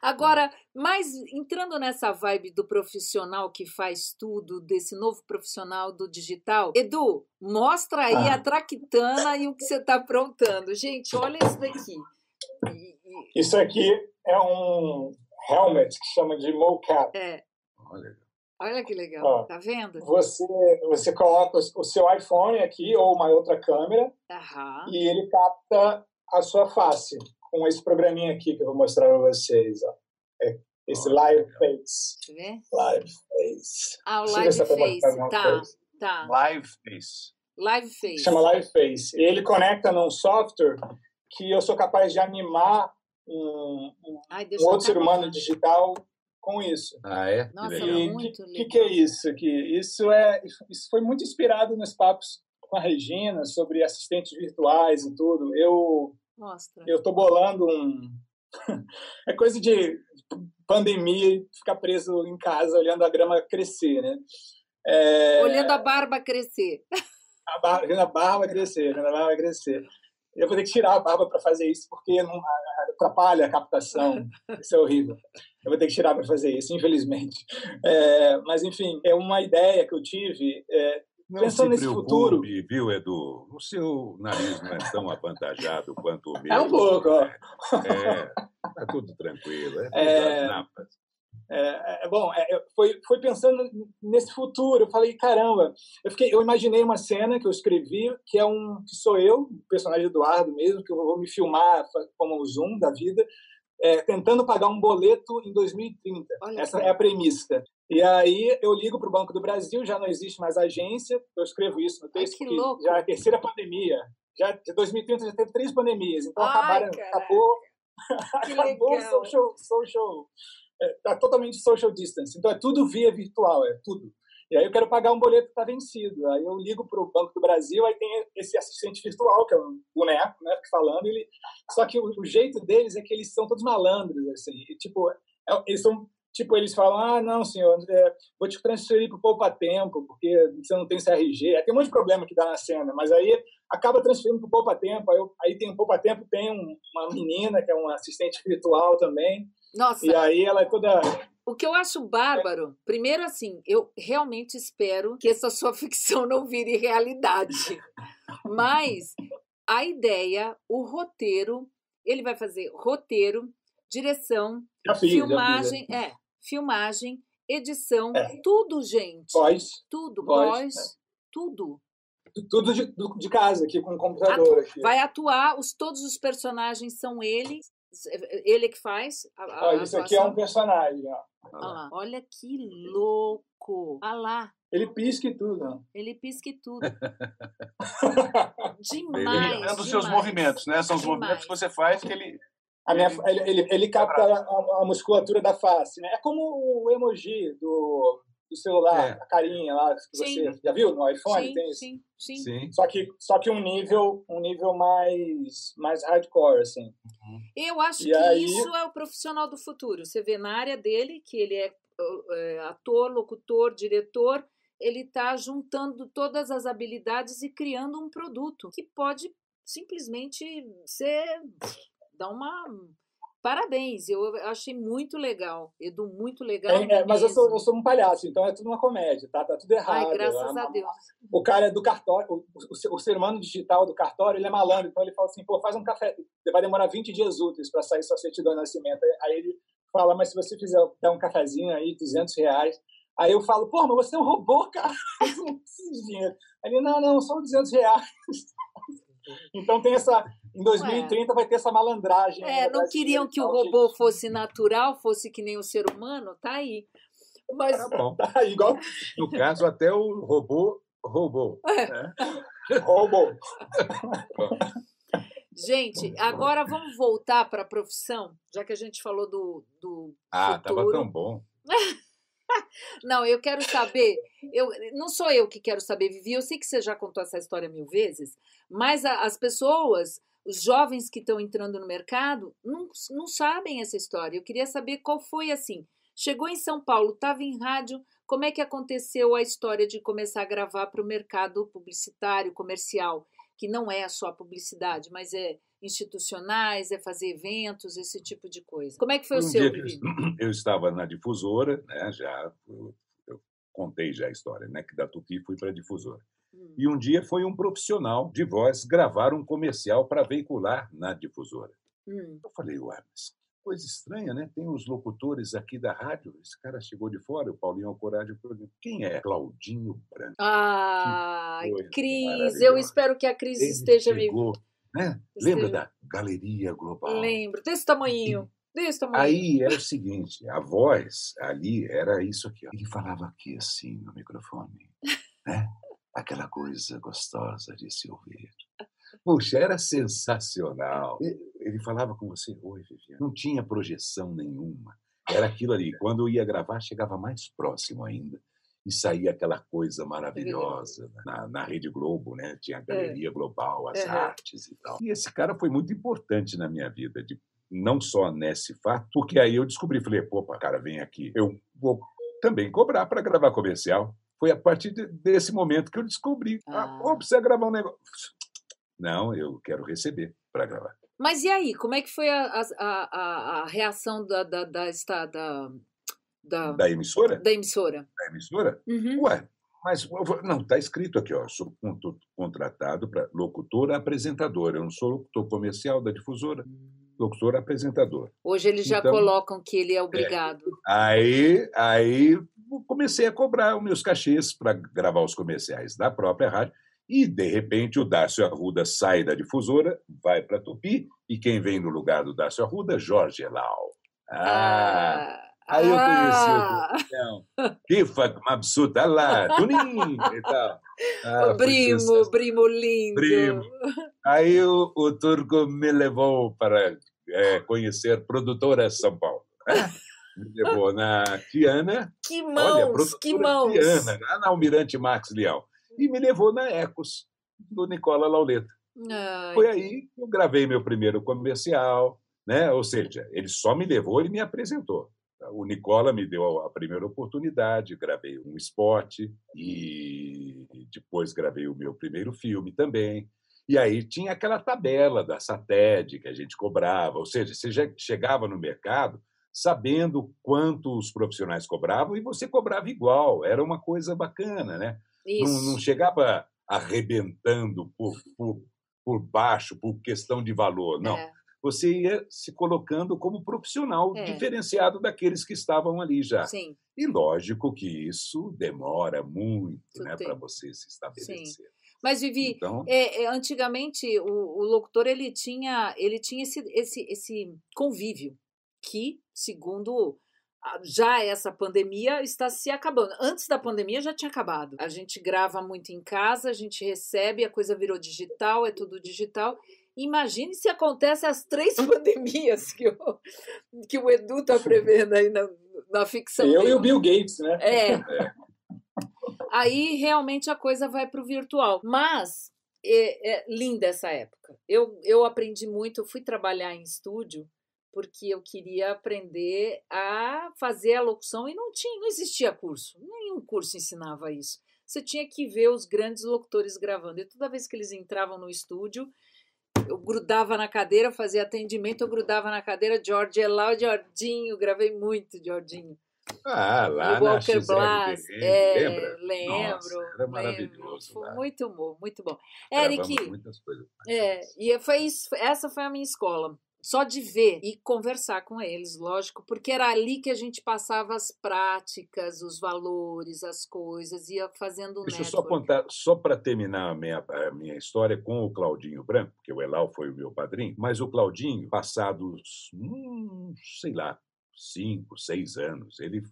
Agora, mas entrando nessa vibe do profissional que faz tudo, desse novo profissional do digital, Edu, mostra aí Ah. a traquitana e o que você está aprontando. Gente, olha isso daqui. Isso aqui é um helmet que chama de mocap. é, Olha, olha que legal, Ó. tá vendo? Você, você coloca o seu iPhone aqui ou uma outra câmera Aham. e ele capta a sua face com esse programinha aqui que eu vou mostrar para vocês. Ó. É esse Live Face. Deixa eu ver. Live Face. Ah, o Live Face, tá, coisa. tá. Live Face. Live Face. Chama Live Face. E ele conecta num software que eu sou capaz de animar um, um- Ai, um outro ser humano digital com isso. Ah, é? Que Nossa, legal. E o muito que, que, que é legal. isso? Que isso é isso foi muito inspirado nos papos com a Regina sobre assistentes virtuais e tudo. Eu Mostra. eu tô bolando um é coisa de pandemia e ficar preso em casa olhando a grama crescer, né? É, Olhando a barba crescer. a barba, vendo a barba crescer, a barba crescer. Eu vou ter que tirar a barba para fazer isso, porque não atrapalha a captação. Isso é horrível. Eu vou ter que tirar para fazer isso, infelizmente. É, mas, enfim, é uma ideia que eu tive. é, Não Pensando se nesse futuro- viu, Edu? O seu nariz não é tão avantajado quanto o meu. É um pouco, ó. É, tá tudo tranquilo. É tudo É. napas. É, é, bom, é, foi, foi pensando nesse futuro. Eu falei, caramba, eu, fiquei, eu imaginei uma cena que eu escrevi, que é um que sou eu, o personagem Eduardo mesmo, que eu vou me filmar como o Zoom da vida, é, tentando pagar um boleto em 2030. Olha Essa é a premissa. E aí eu ligo para o Banco do Brasil, já não existe mais agência, eu escrevo isso no texto, Ai, que louco. já é a terceira pandemia. Já, de 2030 já teve três pandemias, então Ai, acabaram, acabou, acabou social, social está é, totalmente social distance. Então é tudo via virtual, é tudo. E aí eu quero pagar um boleto que está vencido. Aí eu ligo para o Banco do Brasil, aí tem esse assistente virtual, que é um boneco, né, falando. Ele... Só que o, o jeito deles é que eles são todos malandros, assim. E, tipo, é, eles são Tipo, eles falam, ah, não, senhor, é, vou te transferir para o Poupa Tempo, porque você não tem CRG. Aí tem um monte de problema que dá na cena, mas aí acaba transferindo para o Poupa Tempo. Aí, aí tem o Poupa Tempo, tem um, uma menina que é uma assistente virtual também. Nossa. E aí ela é toda o que eu acho bárbaro, primeiro assim, eu realmente espero que essa sua ficção não vire realidade. Mas a ideia, o roteiro, ele vai fazer roteiro, direção, fiz, filmagem, é, filmagem, edição, é. tudo, gente. Pós. Tudo, pós, é. tudo. Tudo de, de casa, aqui com o computador. Atu aqui. Vai atuar, os, todos os personagens são ele, ele que faz. A, a isso aqui é um personagem. Ó. Olha, Olha que louco. Olha lá. Ele pisca e tudo. Ele pisca e tudo. demais. Ele os seus movimentos, né? São os demais. movimentos que você faz que ele. A minha, ele, ele, ele capta a, a, musculatura da face, né? É como o emoji do, do celular, é. a carinha lá que sim. você já viu no iPhone sim, tem isso. Sim, sim, sim. Só que só que um nível um nível mais mais hardcore assim. Uhum. Eu acho e que aí... isso é o profissional do futuro. Você vê na área dele que ele é, é ator, locutor, diretor, ele está juntando todas as habilidades e criando um produto que pode simplesmente ser dar uma Parabéns, eu achei muito legal. Edu, muito legal. É, é, mas eu sou, eu sou, um palhaço, então é tudo uma comédia, tá? Tá tudo errado. Ai, graças é, a Deus. O cara é do cartório, o, o, o, ser humano digital do cartório, ele é malandro, então ele fala assim, pô, faz um café, vai demorar 20 dias úteis para sair sua certidão de nascimento. Aí ele fala, mas se você fizer dar um cafezinho aí, 200 reais. Aí eu falo, pô, mas você é um robô, cara, não precisa de dinheiro. Aí ele, não, não, só 200 reais. Então tem essa. Em 2030 Ué. vai ter essa malandragem. É, não queriam que o robô fosse natural, fosse que nem o ser humano, tá aí. Mas... Tá bom. Tá igual. No caso, até o robô roubou. É. Né? Roubou. Gente, agora vamos voltar para a profissão, já que a gente falou do, do ah, futuro. tava tão bom. Não, eu quero saber. Eu, não sou eu que quero saber, Vivi. Eu sei que você já contou essa história mil vezes, mas a, as pessoas, os jovens que estão entrando no mercado, não, não sabem essa história. Eu queria saber qual foi assim. Chegou em São Paulo, estava em rádio. Como é que aconteceu a história de começar a gravar para o mercado publicitário, comercial, que não é só a publicidade, mas é institucionais, é fazer eventos, esse tipo de coisa. Como é que foi um o seu, Vivi? Eu estava na difusora, né, já contei já a história, né, que da Tupi fui para a difusora. Hum. E um dia foi um profissional de voz gravar um comercial para veicular na difusora. Hum. Eu falei, ué, mas coisa estranha, né? Tem os locutores aqui da rádio. Esse cara chegou de fora, o Paulinho Alcorade. Quem é? Claudinho Branco. Ah, Cris. Eu espero que a Cris Ele esteja chegou, né? Lembra da Galeria Global? Lembro, desse tamanho. Desse tamanho. Aí era o seguinte, a voz ali era isso aqui. Ó. Ele falava aqui assim no microfone, né? Aquela coisa gostosa de se ouvir. Puxa, era sensacional. Ele falava com você, oi, Viviane. Não tinha projeção nenhuma. Era aquilo ali. Quando eu ia gravar, chegava mais próximo ainda e saía aquela coisa maravilhosa né? na, na Rede Globo, né? Tinha a é. Galeria é. Global, as artes e tal. E esse cara foi muito importante na minha vida, de, não só nesse fato, porque aí eu descobri, falei, pô, cara, vem aqui, eu vou também cobrar para gravar comercial. Foi a partir de, desse momento que eu descobri, ah. ah, precisa gravar um negócio. Não, eu quero receber para gravar. Mas e aí, como é que foi a, a, a, a reação da, da, da, da, da, da emissora? Da emissora. Da emissora? Uhum. Ué, mas não, está escrito aqui, ó, sou contratado para locutor apresentador. Eu não sou locutor comercial da difusora. Locutor apresentador. Hoje eles já então, colocam que ele é obrigado. É, aí, aí comecei a cobrar os meus cachês para gravar os comerciais da própria rádio E, de repente, o Dácio Arruda sai da difusora, vai para Tupi, e quem vem no lugar do Dácio Arruda? Jorge Elau. Ah! ah aí eu conheci ah. o Kifa Mabsuta lá, Tunim e tal. Ah, o primo, primo lindo. Primo. Aí o, o Turco me levou para é, conhecer produtora São Paulo. Né? Me levou na Tiana. Que mãos, olha, que mãos. Tiana, lá na Almirante Max Leal. E me levou na Ecos, do Nicola Lauleta. Ai, Foi aí que eu gravei meu primeiro comercial, né? Ou seja, ele só me levou e me apresentou. O Nicola me deu a primeira oportunidade, gravei um spot e depois gravei o meu primeiro filme também. E aí tinha aquela tabela da SATED que a gente cobrava, ou seja, você já chegava no mercado sabendo quanto os profissionais cobravam e você cobrava igual, era uma coisa bacana, né? Não, não, chegava arrebentando por, por, por baixo, por questão de valor, não. É você ia se colocando como profissional é. diferenciado daqueles que estavam ali já. Sim. E lógico que isso demora muito né, para você se estabelecer. Sim. Mas Vivi, então... é, é, antigamente o, o, locutor ele tinha ele tinha esse, esse, esse convívio que, segundo já essa pandemia está se acabando. Antes da pandemia já tinha acabado. A gente grava muito em casa, a gente recebe, a coisa virou digital, é tudo digital. Imagine se acontece as três pandemias que o, que o Edu está prevendo aí na, na ficção. Eu dele. e o Bill Gates, né? É. é. Aí realmente a coisa vai para o virtual. Mas é, é, linda essa época. Eu, eu aprendi muito, eu fui trabalhar em estúdio porque eu queria aprender a fazer a locução e não tinha, não existia curso, nenhum curso ensinava isso. Você tinha que ver os grandes locutores gravando. E toda vez que eles entravam no estúdio, eu grudava na cadeira, fazia atendimento, eu grudava na cadeira, George Elau, Jordinho, gravei muito Jordinho. Ah, lá o Walker na Blas, é, lembra? Lembro. Nossa, era maravilhoso. Foi muito bom, muito bom. Eric, muitas coisas. É, e foi isso, essa foi a minha escola só de ver e conversar com eles, lógico, porque era ali que a gente passava as práticas, os valores, as coisas, ia fazendo um Deixa eu só contar, só para terminar a minha, a minha história com o Claudinho Branco, que o Elau foi o meu padrinho, mas o Claudinho, passados, hum, sei lá, cinco, seis anos, ele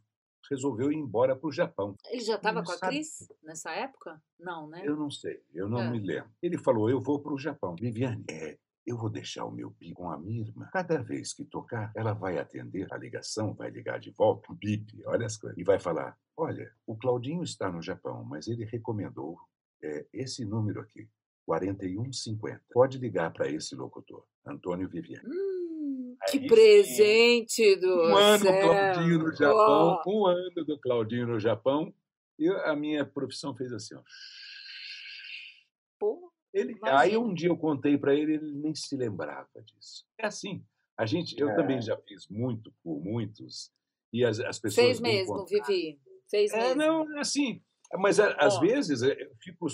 resolveu ir embora para o Japão. Ele já estava com a Cris nessa época? Não, né? Eu não sei, eu não é. me lembro. Ele falou: eu vou para o Japão. Viviane, é, eu vou deixar o meu bip com a minha irmã. Cada vez que tocar, ela vai atender a ligação, vai ligar de volta, o bip, olha as coisas, e vai falar: Olha, o Claudinho está no Japão, mas ele recomendou é, esse número aqui, 4150. Pode ligar para esse locutor, Antônio Viviane. Hum, que presente do Um ano céu. Claudinho no Japão, oh. um ano do Claudinho no Japão, e a minha profissão fez assim, ó. Pô. Ele, aí um dia eu contei para ele, ele nem se lembrava disso. É assim. A gente, eu é. também já fiz muito por muitos e as, as pessoas. Fez mesmo, Vivi. Fez é, mesmo. Não, é assim. Mas às vezes eu fico,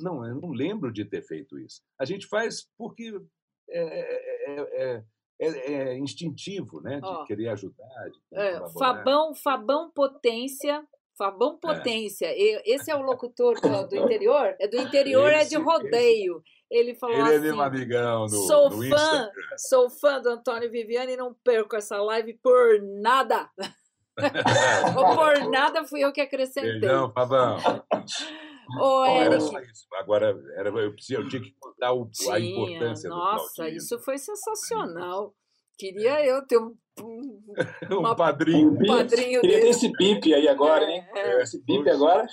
não, eu não lembro de ter feito isso. A gente faz porque é, é, é, é instintivo, né? De oh. querer ajudar. De Fabão, Fabão Potência Fabão é. Potência. É. Esse é o locutor do, do interior? É do interior, esse, é de rodeio. Ele falou ele assim. Ele é meu amigão do, sou fã, Instagram. Sou fã do Antônio Viviane e não perco essa live por nada. Ou por nada fui eu que acrescentei. Não, Fabão. Ô, era só isso. Agora, era, eu, eu tinha que contar o, a importância Nossa, isso foi sensacional. Queria eu ter um, um, um padrinho. Um padrinho Queria ter esse bip aí agora, hein? É. Esse bip agora.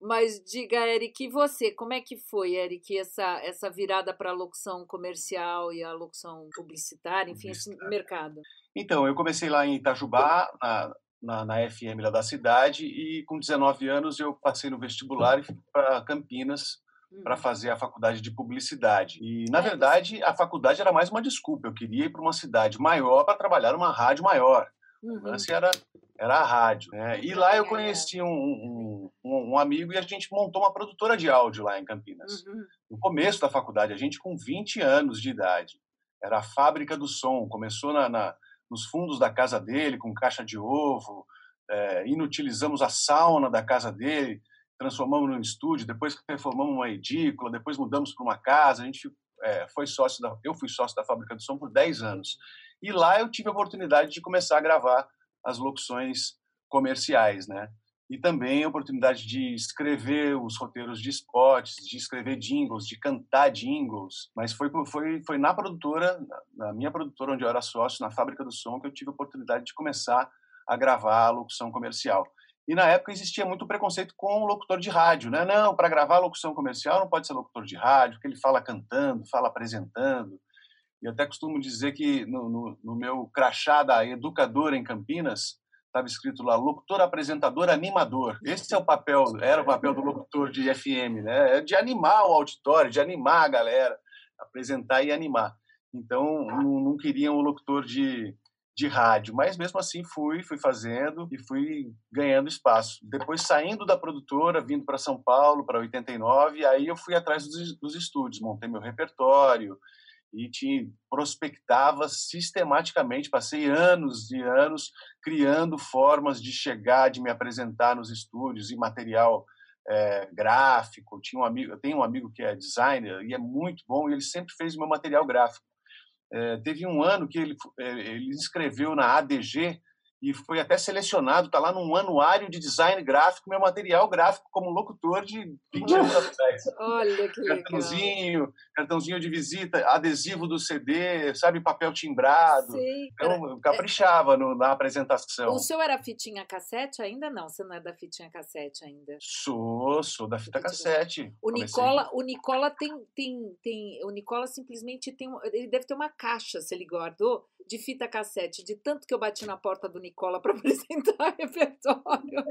Mas diga, Eric, e você, como é que foi, Eric, essa, essa virada para a locução comercial e a locução publicitária, enfim, esse mercado? Então, eu comecei lá em Itajubá, na, na, na FM lá da cidade, e com 19 anos eu passei no vestibular e fui para Campinas para uhum. fazer a faculdade de publicidade. E, na é, verdade, a faculdade era mais uma desculpa. Eu queria ir para uma cidade maior para trabalhar numa rádio maior. Uhum. O lance era, era a rádio. Né? E lá eu é. conheci um, um, um, um, amigo e a gente montou uma produtora de áudio lá em Campinas. Uhum. No começo da faculdade, a gente com 20 anos de idade. Era a fábrica do som. Começou na, na nos fundos da casa dele, com caixa de ovo. É, inutilizamos a sauna da casa dele transformamos num estúdio, depois reformamos uma edícula, depois mudamos para uma casa. A gente é, foi sócio da, eu fui sócio da Fábrica do Som por 10 anos. E lá eu tive a oportunidade de começar a gravar as locuções comerciais, né? E também a oportunidade de escrever os roteiros de spots, de escrever jingles, de cantar jingles. Mas foi, foi, foi na produtora, na minha produtora, onde eu era sócio, na Fábrica do Som, que eu tive a oportunidade de começar a gravar a locução comercial. E na época existia muito preconceito com o locutor de rádio, né? Não, para gravar locução comercial não pode ser locutor de rádio, porque ele fala cantando, fala apresentando. E até costumo dizer que no, no, no meu crachá da educadora em Campinas estava escrito lá locutor, apresentador, animador. Esse é o papel, era o papel do locutor de FM, né? É de animar o auditório, de animar a galera, apresentar e animar. Então não, não queriam o locutor de de rádio, mas mesmo assim fui, fui fazendo e fui ganhando espaço. Depois saindo da produtora, vindo para São Paulo, para 89, aí eu fui atrás dos, dos estúdios, montei meu repertório e tinha, prospectava sistematicamente, passei anos e anos criando formas de chegar, de me apresentar nos estúdios e material é, gráfico. Tinha um amigo, eu tenho um amigo que é designer e é muito bom e ele sempre fez meu material gráfico. É, teve um ano que ele, é, ele escreveu na ADG e foi até selecionado, está lá num anuário de design gráfico, meu material gráfico como locutor de 20 anos atrás. Olha que cartãozinho, legal. cartãozinho de visita, adesivo do CD, sabe, papel timbrado. Sim. Então, é, caprichava no, na apresentação. O seu era fitinha cassete ainda? Não, você não é da fitinha cassete ainda. Sou, sou da fita cassete. O Nicola, o Nicola tem, tem, tem, o Nicola simplesmente tem, ele deve ter uma caixa, se ele guardou, de fita cassete, de tanto que eu bati na porta do Nicola para apresentar repertório.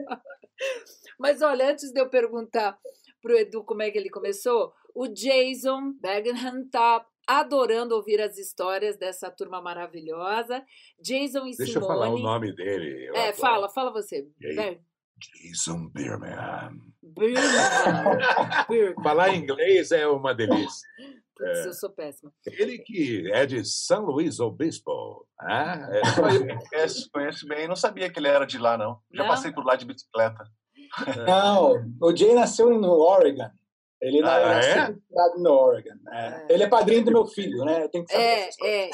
Mas olha, antes de eu perguntar pro Edu como é que ele começou, o Jason Beckham tá adorando ouvir as histórias dessa turma maravilhosa. Jason e Deixa Simone. eu falar o nome dele. é, adoro. fala, fala você. Jason. Birmingham. Falar inglês é uma delícia. Putz, é. eu sou péssima. Ele que é de São Luís Obispo. Ah, é, conheço, conheço bem. Não sabia que ele era de lá, não. Já não? passei por lá de bicicleta. Não, o Jay nasceu no Oregon. Ele ah, é? no Oregon. É. É. Ele é padrinho do meu filho, né? Eu tenho que saber é, é.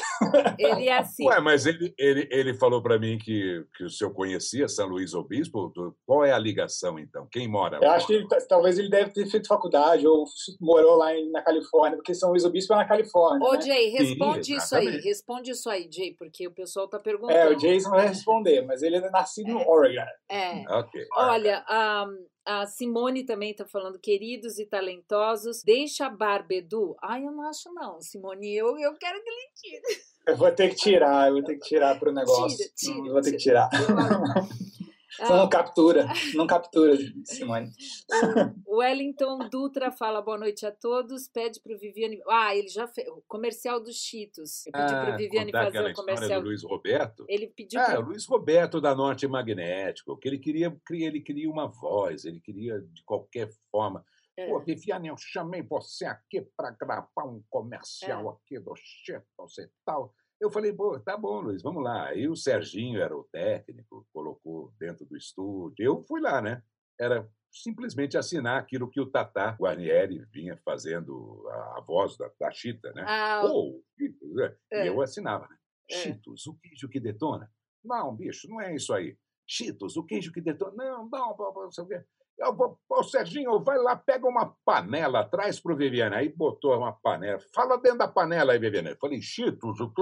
Ele é assim. Ué, mas ele, ele, ele falou para mim que, que o senhor conhecia São Luís Obispo. Qual é a ligação, então? Quem mora lá? Eu acho que ele, talvez ele deve ter feito faculdade ou morou lá na Califórnia, porque São Luís Obispo é na Califórnia. Ô, né? Jay, responde Sim, isso aí. Responde isso aí, Jay, porque o pessoal tá perguntando. É, o Jason vai responder, mas ele é nascido no Oregon. É. Okay. Olha, um, a Simone também está falando, queridos e talentosos, deixa a barba, Edu. Ai, eu não acho não, Simone, eu, eu quero que ele tire. Eu vou ter que tirar, eu vou ter que tirar pro negócio. Tira, tira, vou ter que tirar. Você não captura, não captura, Simone. O Wellington Dutra fala boa noite a todos, pede para o Viviane. Ah, ele já fez o comercial dos Cheetos. Eu pedi ah, para o Viviane fazer o comercial. do Luiz Roberto? Ele pediu. Ah, pra... o Luiz Roberto da Norte Magnético, que ele queria, ele queria uma voz, ele queria de qualquer forma. É. Pô, Viviane, eu chamei você aqui para gravar um comercial é. aqui do Cheetos e tal. Eu falei, pô, tá bom, Luiz, vamos lá. Aí o Serginho era o técnico, colocou dentro do estúdio. Eu fui lá, né? Era simplesmente assinar aquilo que o Tata Guarnieri vinha fazendo a, a voz da, da Chita, né? Ah, Ou, né? é. Eu assinava, né? É. Cheetos, o queijo que detona. Não, bicho, não é isso aí. Cheetos, o queijo que detona. Não, não, não, não sei o quê. Eu vou, Ô, Serginho, vai lá, pega uma panela, traz para o Viviane. Aí botou uma panela. Fala dentro da panela aí, Viviane. Eu falei, Cheetos, o que?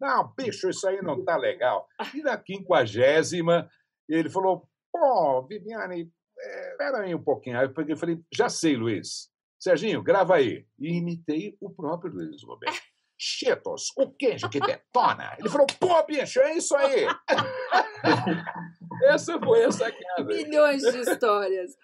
Não, bicho, isso aí não tá legal. E na quinquagésima, ele falou, pô, Viviane, é, aí um pouquinho. Aí eu peguei falei, já sei, Luiz. Serginho, grava aí. E imitei o próprio Luiz Roberto. Cheetos, o queijo que detona. Ele falou, pô, bicho, é isso aí. Essa foi a sacada. Milhões de histórias.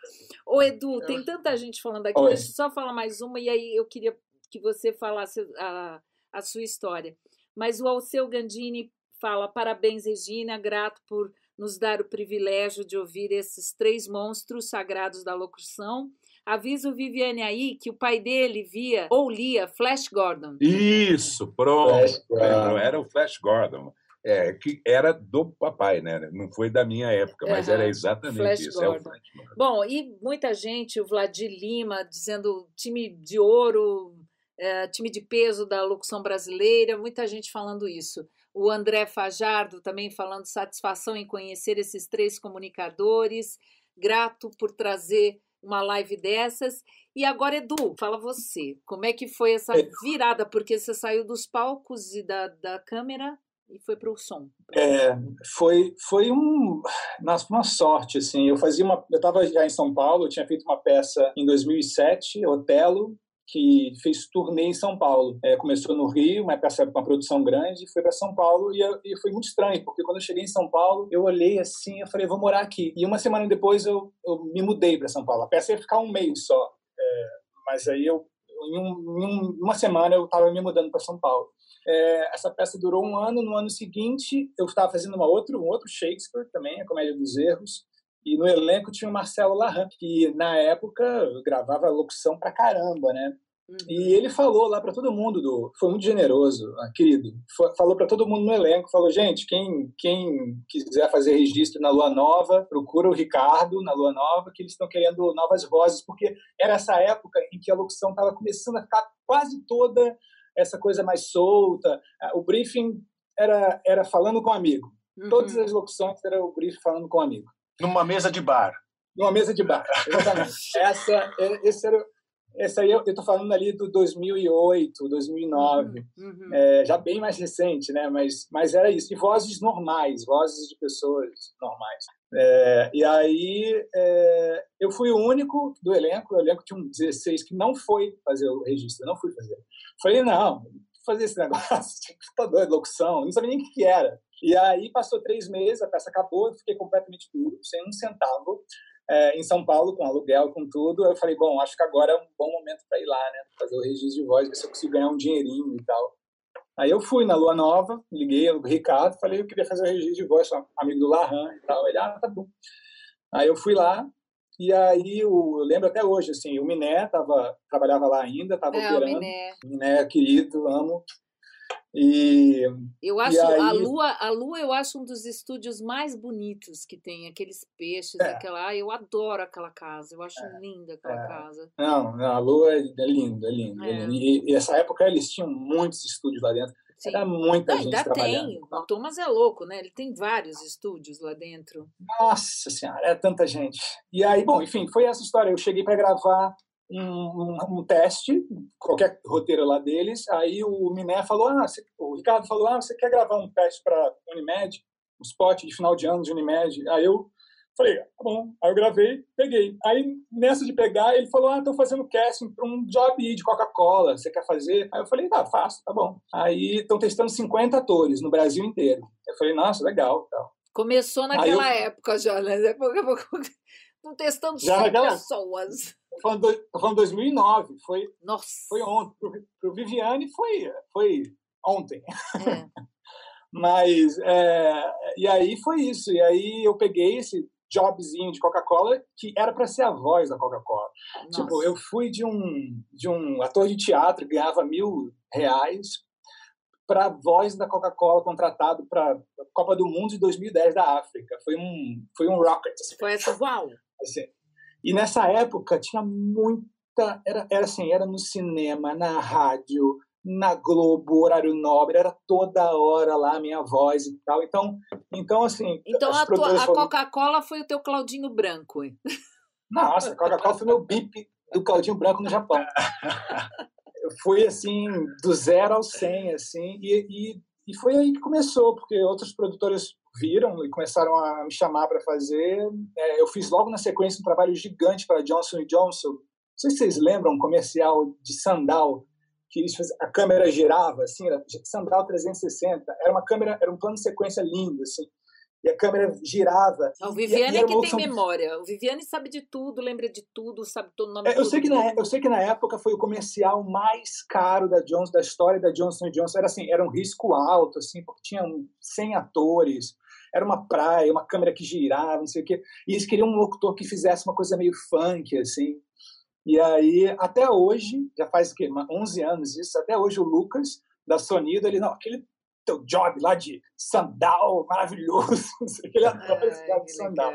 Ô, Edu, tem tanta gente falando aqui. Oi. Deixa eu só falar mais uma e aí eu queria que você falasse a, a sua história. Mas o Alceu Gandini fala: parabéns, Regina, grato por nos dar o privilégio de ouvir esses três monstros sagrados da locução. Avisa o Viviane aí que o pai dele via ou lia Flash Gordon. Isso, pronto. Flash Gordon. Era o Flash Gordon. É, que era do papai, né? Não foi da minha época, mas uhum. era exatamente Flash isso. É Gordon. É Bom, e muita gente, o Vladir Lima, dizendo time de ouro, é, time de peso da locução brasileira, muita gente falando isso. O André Fajardo também falando satisfação em conhecer esses três comunicadores, grato por trazer uma live dessas. E agora, Edu, fala você, como é que foi essa é. virada? Porque você saiu dos palcos e da, da câmera e foi para o som? É, foi foi um uma sorte assim. Eu fazia uma eu estava já em São Paulo, eu tinha feito uma peça em 2007, Otelo, que fez turnê em São Paulo. É, começou no Rio, uma peça uma produção grande, foi para São Paulo e, e, foi muito estranho, porque quando eu cheguei em São Paulo, eu olhei assim, eu falei, vou morar aqui. E uma semana depois eu, eu me mudei para São Paulo. A peça ia ficar um mês só, é, mas aí eu em, um, em uma semana eu estava me mudando para São Paulo. É, essa peça durou um ano. No ano seguinte, eu estava fazendo uma outra, um outro Shakespeare também, a Comédia dos Erros. E no elenco tinha o Marcelo Larran, que na época gravava locução pra caramba, né? Uhum. E ele falou lá para todo mundo, do, foi muito generoso, ah, querido. Falou para todo mundo no elenco, falou: gente, quem, quem quiser fazer registro na Lua Nova, procura o Ricardo na Lua Nova, que eles estão querendo novas vozes, porque era essa época em que a locução estava começando a ficar quase toda essa coisa mais solta. Ah, o briefing era, era falando com um amigo. Uhum. Todas as locuções era o briefing falando com um amigo. Numa mesa de bar. Numa mesa de bar, exatamente. essa, é, esse era esse aí eu estou falando ali do 2008, 2009, uhum, uhum. É, já bem mais recente, né? Mas, mas era isso. E vozes normais, vozes de pessoas normais. É, e aí é, eu fui o único do elenco, o elenco tinha um 16 que não foi fazer o registro, não fui fazer. Falei, não, fazer esse negócio, tá doido, locução, não sabia nem o que, que era. E aí passou três meses, a peça acabou, eu fiquei completamente duro, sem um centavo é, em São Paulo, com aluguel, com tudo. Eu falei, bom, acho que agora é um bom momento para ir lá, né? Fazer o registro de voz, ver se eu consigo ganhar um dinheirinho e tal. Aí eu fui na Lua Nova, liguei o Ricardo, falei, eu queria fazer o registro de voz, amigo do Larran e tal. Ele, ah, tá bom. Aí eu fui lá, e aí eu lembro até hoje, assim, o Miné tava, trabalhava lá ainda, estava é, operando. O Miné. Miné, querido, amo. E eu acho aí... a Lua, a Lua eu acho um dos estúdios mais bonitos que tem, aqueles peixes, é. aquela, eu adoro aquela casa, eu acho é. linda aquela é. casa. Não, não, a Lua é, é linda, é linda. É. E, e essa época eles tinham muitos estúdios lá dentro. Sim. Era muita não, gente ainda trabalhando. tem. O Thomas é louco, né? Ele tem vários estúdios lá dentro. Nossa senhora, é tanta gente. E aí, bom, enfim, foi essa história. Eu cheguei para gravar um, um, teste, qualquer roteiro lá deles. Aí o Miné falou, ah, você, o Ricardo falou, ah, você quer gravar um teste para Unimed, um spot de final de ano de Unimed? Aí eu falei, tá bom. Aí eu gravei, peguei. Aí nessa de pegar, ele falou, ah, estou fazendo casting para um job de Coca-Cola, você quer fazer? Aí eu falei, tá, faço, tá bom. Aí estão testando 50 atores no Brasil inteiro. Eu falei, nossa, legal, tal. Começou naquela eu... época já, né? Estão testando já 100 naquela... pessoas. Tô falando, tô falando 2009, foi, Nossa. foi ontem. Para o Viviane foi, foi ontem. É. Mas, é, e aí foi isso. E aí eu peguei esse jobzinho de Coca-Cola que era para ser a voz da Coca-Cola. Tipo, eu fui de um, de um ator de teatro, ganhava mil reais, para a voz da Coca-Cola contratado para a Copa do Mundo de 2010 da África. Foi um, foi um rocket. Assim. Foi essa, uau! Assim, e nessa época tinha muita. Era, era assim, era no cinema, na rádio, na Globo, horário nobre, era toda hora lá a minha voz e tal. Então, então assim. Então a, tua, a Coca-Cola foi o teu Claudinho Branco. Hein? Nossa, a Coca-Cola foi meu bip do Claudinho Branco no Japão. Eu fui assim, do zero ao cem, assim, e, e, e foi aí que começou, porque outros produtores viram e começaram a me chamar para fazer. É, eu fiz logo na sequência um trabalho gigante para Johnson Johnson. Não sei se vocês lembram um comercial de sandal que a câmera girava assim, era sandal 360. Era uma câmera, era um plano de sequência lindo assim e a câmera girava. O Viviane é que tem memória. O Viviane sabe de tudo, lembra de tudo, sabe todo o nome. É, eu sei que na eu sei que na época foi o comercial mais caro da Johnson, da história da Johnson Johnson. Era assim, era um risco alto, assim, porque tinham 100 atores. Era uma praia, uma câmera que girava, não sei o quê. E eles queriam um locutor que fizesse uma coisa meio funk, assim. E aí, até hoje, já faz o quê? 11 anos isso, até hoje o Lucas, da Sonido, ele, não, aquele teu job lá de sandal maravilhoso. Ele adora esse job de sandal.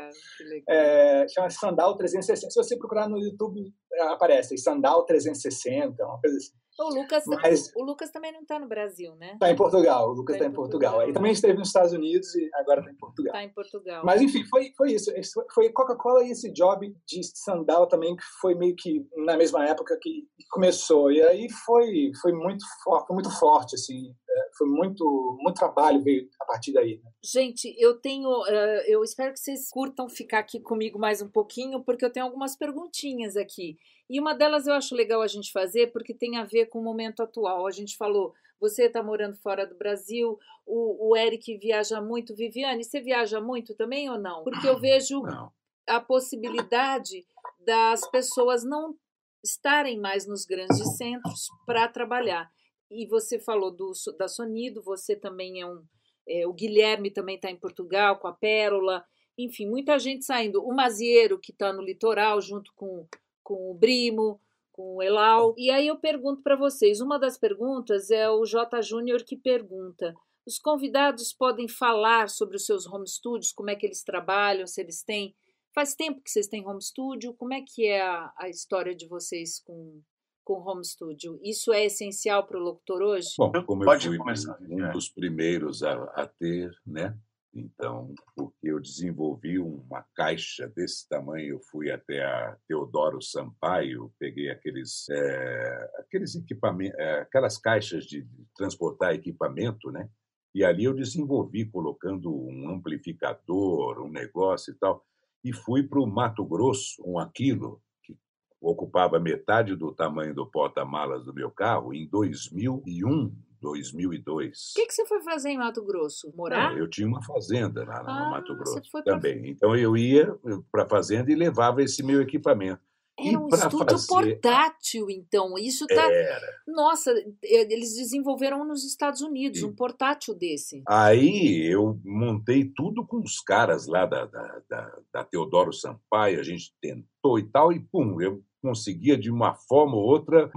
É, chama Sandal 360. Se você procurar no YouTube, aparece Sandal 360, uma coisa assim. O Lucas, Mas, o Lucas também não está no Brasil, né? Está em Portugal. O Lucas está tá em Portugal. Portugal. Ele também esteve nos Estados Unidos e agora está em Portugal. Está em Portugal. Mas enfim, foi, foi isso. Foi Coca-Cola e esse job de sandal também que foi meio que na mesma época que começou. E aí foi, foi muito forte, muito forte assim. É, foi muito, muito trabalho veio a partir daí. Né? Gente, eu tenho, uh, eu espero que vocês curtam ficar aqui comigo mais um pouquinho, porque eu tenho algumas perguntinhas aqui. E uma delas eu acho legal a gente fazer porque tem a ver com o momento atual. A gente falou, você está morando fora do Brasil, o, o Eric viaja muito. Viviane, você viaja muito também ou não? Porque eu vejo não. a possibilidade das pessoas não estarem mais nos grandes centros para trabalhar. E você falou do, da Sonido, você também é um. É, o Guilherme também está em Portugal com a Pérola. Enfim, muita gente saindo. O Mazieiro, que está no litoral, junto com com o Brimo, com o Elau. E aí eu pergunto para vocês, uma das perguntas é o J Júnior que pergunta: os convidados podem falar sobre os seus home studios, como é que eles trabalham, se eles têm Faz tempo que vocês têm home studio? Como é que é a, a história de vocês com, com home studio? Isso é essencial para o locutor hoje? Bom, como Pode eu fui começar, um é. dos primeiros a, a ter, né? Então, porque eu desenvolvi uma caixa desse tamanho, eu fui até a Teodoro Sampaio, peguei aqueles, é, aqueles equipamentos, é, aquelas caixas de transportar equipamento, né? E ali eu desenvolvi colocando um amplificador, um negócio e tal, e fui para o Mato Grosso com aquilo que ocupava metade do tamanho do porta-malas do meu carro em 2001, 2002. O que, que você foi fazer em Mato Grosso? Morar? Não, eu tinha uma fazenda lá no ah, Mato Grosso também. Pra... Então eu ia para a fazenda e levava esse meu equipamento. Era um estúdio fazer... portátil, então. Isso tá. Era. Nossa, eles desenvolveram nos Estados Unidos um portátil desse. Aí eu montei tudo com os caras lá da, da, da, da Teodoro Sampaio, a gente tentou e tal, e pum, eu conseguia de uma forma ou outra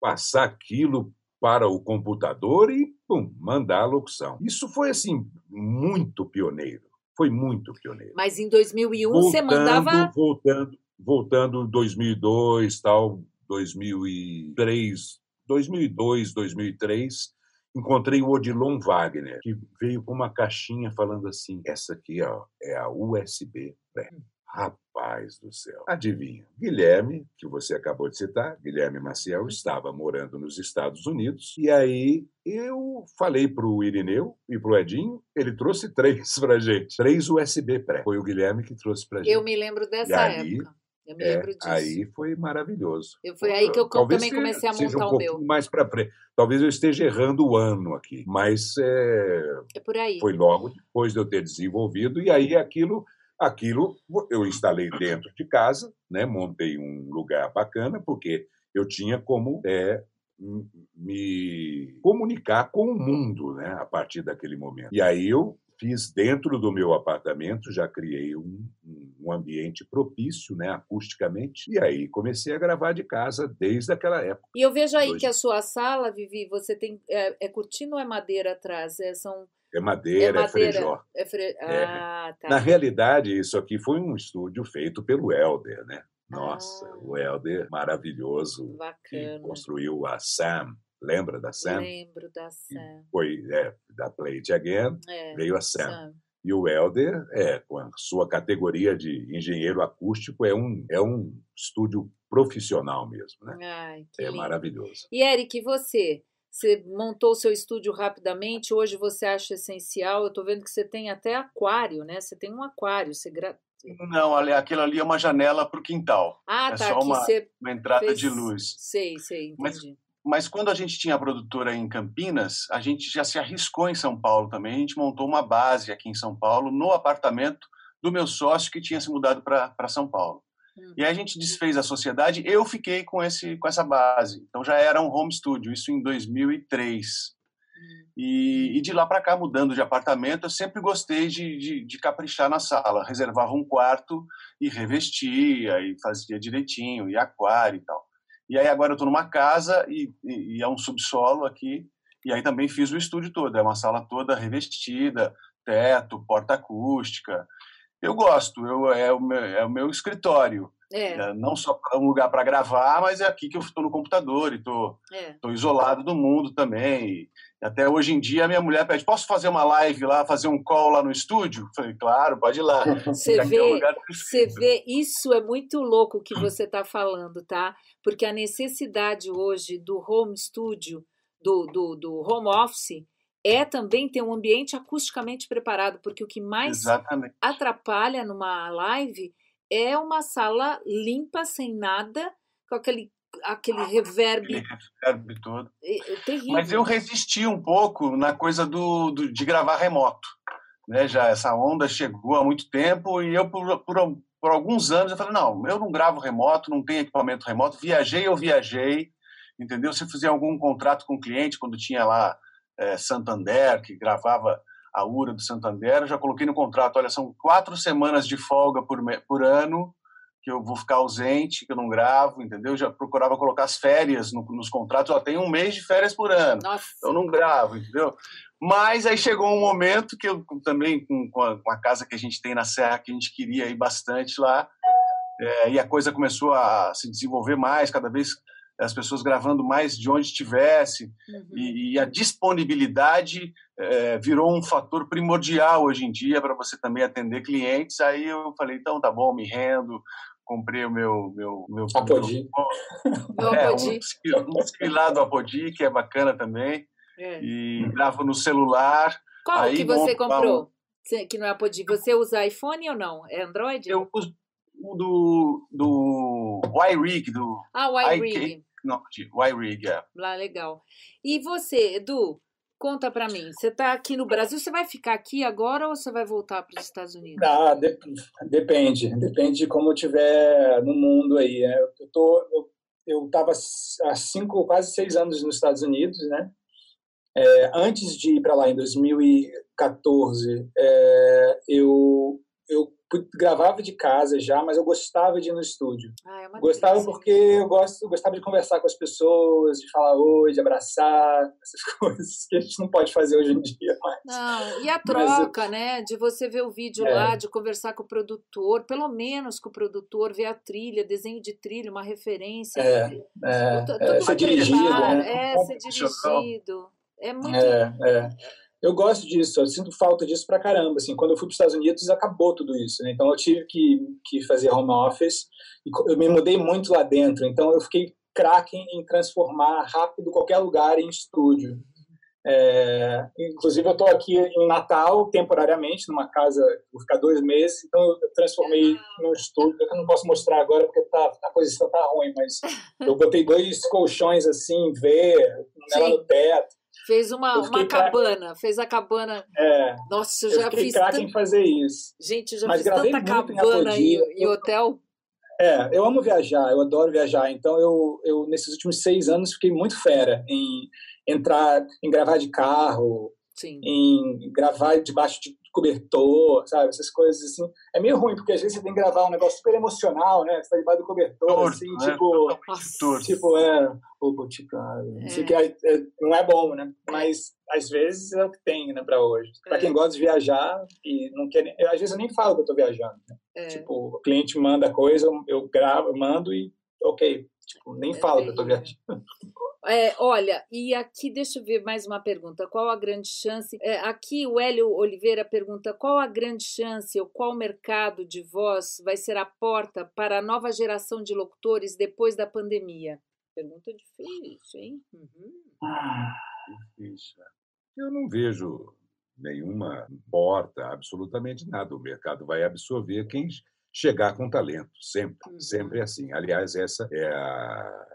passar aquilo para o computador e pum, mandar a locução. Isso foi assim muito pioneiro. Foi muito pioneiro. Mas em 2001 voltando, você mandava voltando, voltando 2002, tal, 2003, 2002, 2003, encontrei o Odilon Wagner, que veio com uma caixinha falando assim: essa aqui ó, é a USB. Né? Rapaz do céu. Adivinha? Guilherme, que você acabou de citar, Guilherme Maciel, estava morando nos Estados Unidos. E aí eu falei para o Irineu e para o Edinho, ele trouxe três para gente. Três USB pré. Foi o Guilherme que trouxe para gente. Eu me lembro dessa aí, época. Eu me é, lembro disso. Aí foi maravilhoso. Eu, foi aí que eu Talvez também comecei a montar um o meu. Mais para frente. Talvez eu esteja errando o ano aqui, mas é, é por aí. Foi logo depois de eu ter desenvolvido e aí aquilo Aquilo eu instalei dentro de casa, né? montei um lugar bacana, porque eu tinha como é, me comunicar com o mundo né? a partir daquele momento. E aí eu fiz dentro do meu apartamento, já criei um, um, ambiente propício, né, acusticamente, e aí comecei a gravar de casa desde aquela época. E eu vejo aí Dois... que a sua sala, Vivi, você tem é, é cortina ou é madeira atrás? É, são é madeira, é, madeira, é frejó. É fre... É. ah, tá. Na realidade, isso aqui foi um estúdio feito pelo Helder, né? Nossa, ah, o Helder maravilhoso. Bacana. Que construiu a Sam. Lembra da Sam? Lembro da Sam. Foi é, da Play It Again, é, veio a Sam. Sam. E o Helder, é, com a sua categoria de engenheiro acústico, é um, é um estúdio profissional mesmo, né? Ai, é lindo. maravilhoso. E Eric, você? Você montou o seu estúdio rapidamente, hoje você acha essencial. Eu estou vendo que você tem até aquário, né? Você tem um aquário. Você gra... Não, aquilo ali é uma janela para o quintal. Ah, é tá. Só uma, uma entrada fez... de luz. Sei, sei, entendi. Mas, mas quando a gente tinha a produtora em Campinas, a gente já se arriscou em São Paulo também. A gente montou uma base aqui em São Paulo, no apartamento do meu sócio que tinha se mudado para São Paulo. E aí a gente desfez a sociedade, eu fiquei com, esse, com essa base. Então já era um home studio, isso em 2003. Hum. E, e de lá para cá, mudando de apartamento, eu sempre gostei de, de, de, caprichar na sala. Reservava um quarto e revestia, e fazia direitinho, e aquário e tal. E aí agora eu estou numa casa e, e, e, é um subsolo aqui, E aí também fiz o estúdio todo, é uma sala toda revestida, teto, porta acústica. Eu gosto, eu, é, o meu, é o meu escritório. É. É, não só um lugar para gravar, mas é aqui que eu estou no computador e estou É. isolado do mundo também. E até hoje em dia, a minha mulher pede: posso fazer uma live lá, fazer um call lá no estúdio? Eu falei: claro, pode ir lá. Você Aqui é o vê, você vê, isso é muito louco que você está falando, tá? Porque a necessidade hoje do home studio, do, do, do home office, é também ter um ambiente acusticamente preparado, porque o que mais Exatamente. atrapalha numa live é uma sala limpa, sem nada, com aquele, aquele reverb Aquele reverb todo. é, é terrível. Mas eu resisti um pouco na coisa do, do- de gravar remoto. Né? Já essa onda chegou há muito tempo e eu, por, por, por alguns anos, eu falei, não, eu não gravo remoto, não tenho equipamento remoto. Viajei, eu viajei, entendeu? Se eu fizia algum contrato com o cliente, quando tinha lá eh, Santander, que gravava a URA do Santander, eu já coloquei no contrato, olha, são quatro semanas de folga por, por ano que eu vou ficar ausente, que eu não gravo, entendeu? Eu já procurava colocar as férias no- nos contratos, ó, tem um mês de férias por ano Nossa, eu não gravo, entendeu? Mas aí chegou um momento que eu também, com, com, a, com a casa que a gente tem na Serra, que a gente queria ir bastante lá, é, e a coisa começou a se desenvolver mais, cada vez as pessoas gravando mais de onde estivesse, uhum. e, e a disponibilidade é, virou um fator primordial hoje em dia para você também atender clientes. Aí eu falei, então tá bom, me rendo, comprei o meu meu meu Apodi. Meu é, Apodi. um, um lá do Apodi, que é bacana também É. e gravo no celular. Qual aí que você comprou? Cê- Que não é Apodi. Você usa iPhone ou não? É Android? Eu uso o do, do iRig, do Ah, o iK. iRig. Não, de é. Lá, legal. E você, Edu, conta pra mim. Você tá aqui no Brasil, você vai ficar aqui agora ou você vai voltar para os Estados Unidos? Ah, de- depende. Depende de como eu estiver no mundo aí. né? Eu tô, eu, eu tava há cinco, quase seis anos nos Estados Unidos, né? É, antes de ir para lá em 2014, é, eu eu gravava de casa já, mas eu gostava de ir no estúdio. Ah, é uma Gostava delícia. porque eu gosto, gostava de conversar com as pessoas, de falar oi, de abraçar, essas coisas que a gente não pode fazer hoje em dia mais. Não, e a Mas troca, né? De você ver o vídeo É. lá, de conversar com o produtor, pelo menos com o produtor, ver a trilha, desenho de trilha, uma referência. É, é, Tudo- é, ser dirigido, né? É, ser dirigido. É muito. É, é. Eu gosto disso, eu sinto falta disso pra caramba. Assim, quando eu fui para os Estados Unidos, acabou tudo isso. Né? Então, eu tive que, que fazer home office. E eu me mudei muito lá dentro. Então, eu fiquei craque em transformar rápido qualquer lugar em estúdio. É, inclusive, eu estou aqui em Natal, temporariamente, numa casa, vou ficar dois meses. Então, eu transformei num estúdio. Eu não posso mostrar agora porque tá, a posição tá ruim, mas eu botei dois colchões assim, V, ela Sim. no teto. Fez uma, uma craque. cabana, fez a cabana. É, Nossa, eu eu já fiz. craque em fazer isso. Gente, eu já Mas fiz tanta cabana em, em hotel. É, eu amo viajar, eu adoro viajar. Então, eu, eu nesses últimos seis anos fiquei muito fera em entrar, em gravar de carro, Sim. em gravar debaixo de cobertor, sabe? Essas coisas assim. É meio ruim, porque às vezes você tem que gravar um negócio super emocional, né? Você tá debaixo do cobertor, Torto, assim, né? tipo. Torto. Tipo, é. Pô, Boticário. É. Assim, que é- é- não é bom, né? Mas às vezes é o que tem, né, pra hoje. Pra É. quem gosta de viajar e não quer. eu, Às vezes eu nem falo que eu tô viajando. né? É. Tipo, o cliente manda coisa, eu gravo, eu mando e ok. Tipo, nem É falo que eu tô viajando. É, olha, e aqui deixa eu ver mais uma pergunta. Qual a grande chance? é, aqui o Hélio Oliveira pergunta: qual a grande chance ou qual mercado de voz vai ser a porta para a nova geração de locutores depois da pandemia? Pergunta difícil, hein? Uhum. Isso. Eu não vejo nenhuma porta, absolutamente nada. O mercado vai absorver quem chegar com talento, sempre, Uhum. sempre é assim. Aliás, essa é, a-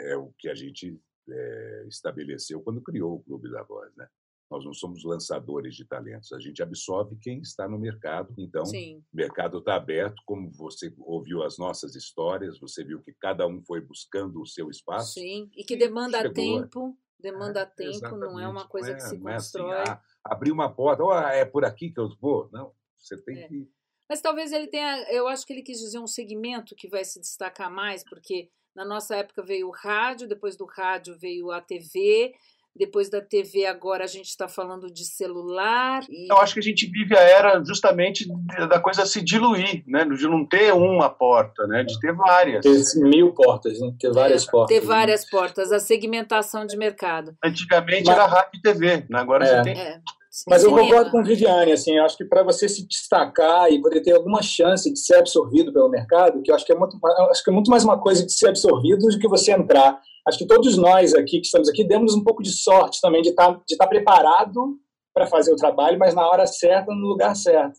é o que a gente é, estabeleceu quando criou o Clube da Voz, né? Nós não somos lançadores de talentos, a gente absorve quem está no mercado. Então, Sim, o mercado está aberto, como você ouviu as nossas histórias, você viu que cada um foi buscando o seu espaço. sim. E que demanda Chegou, é. tempo, demanda É, tempo, não é exatamente. uma coisa Não que é- se não é assim, constrói. ah, abrir uma porta, ó, é por aqui que eu vou. Não, você tem É. que. Mas talvez ele tenha, eu acho que ele quis dizer um segmento que vai se destacar mais, porque na nossa época veio o rádio, depois do rádio veio a TV, depois da TV, agora a gente está falando de celular. E... Eu acho que a gente vive a era justamente da coisa se diluir, né? de não ter uma porta, né? de ter várias. Ter mil portas, né? ter várias é, portas. Ter né? várias né? portas, a segmentação de mercado. Antigamente Mas... era rádio e TV, né? agora é. você tem. É. Mas eu concordo com o Viviane, assim, eu acho que para você se destacar e poder ter alguma chance de ser absorvido pelo mercado, que eu acho que é muito, acho que é muito mais uma coisa de ser absorvido do que você entrar acho que todos nós aqui que estamos aqui demos um pouco de sorte também de estar, tá, de tá preparado para fazer o trabalho, mas na hora certa, no lugar certo.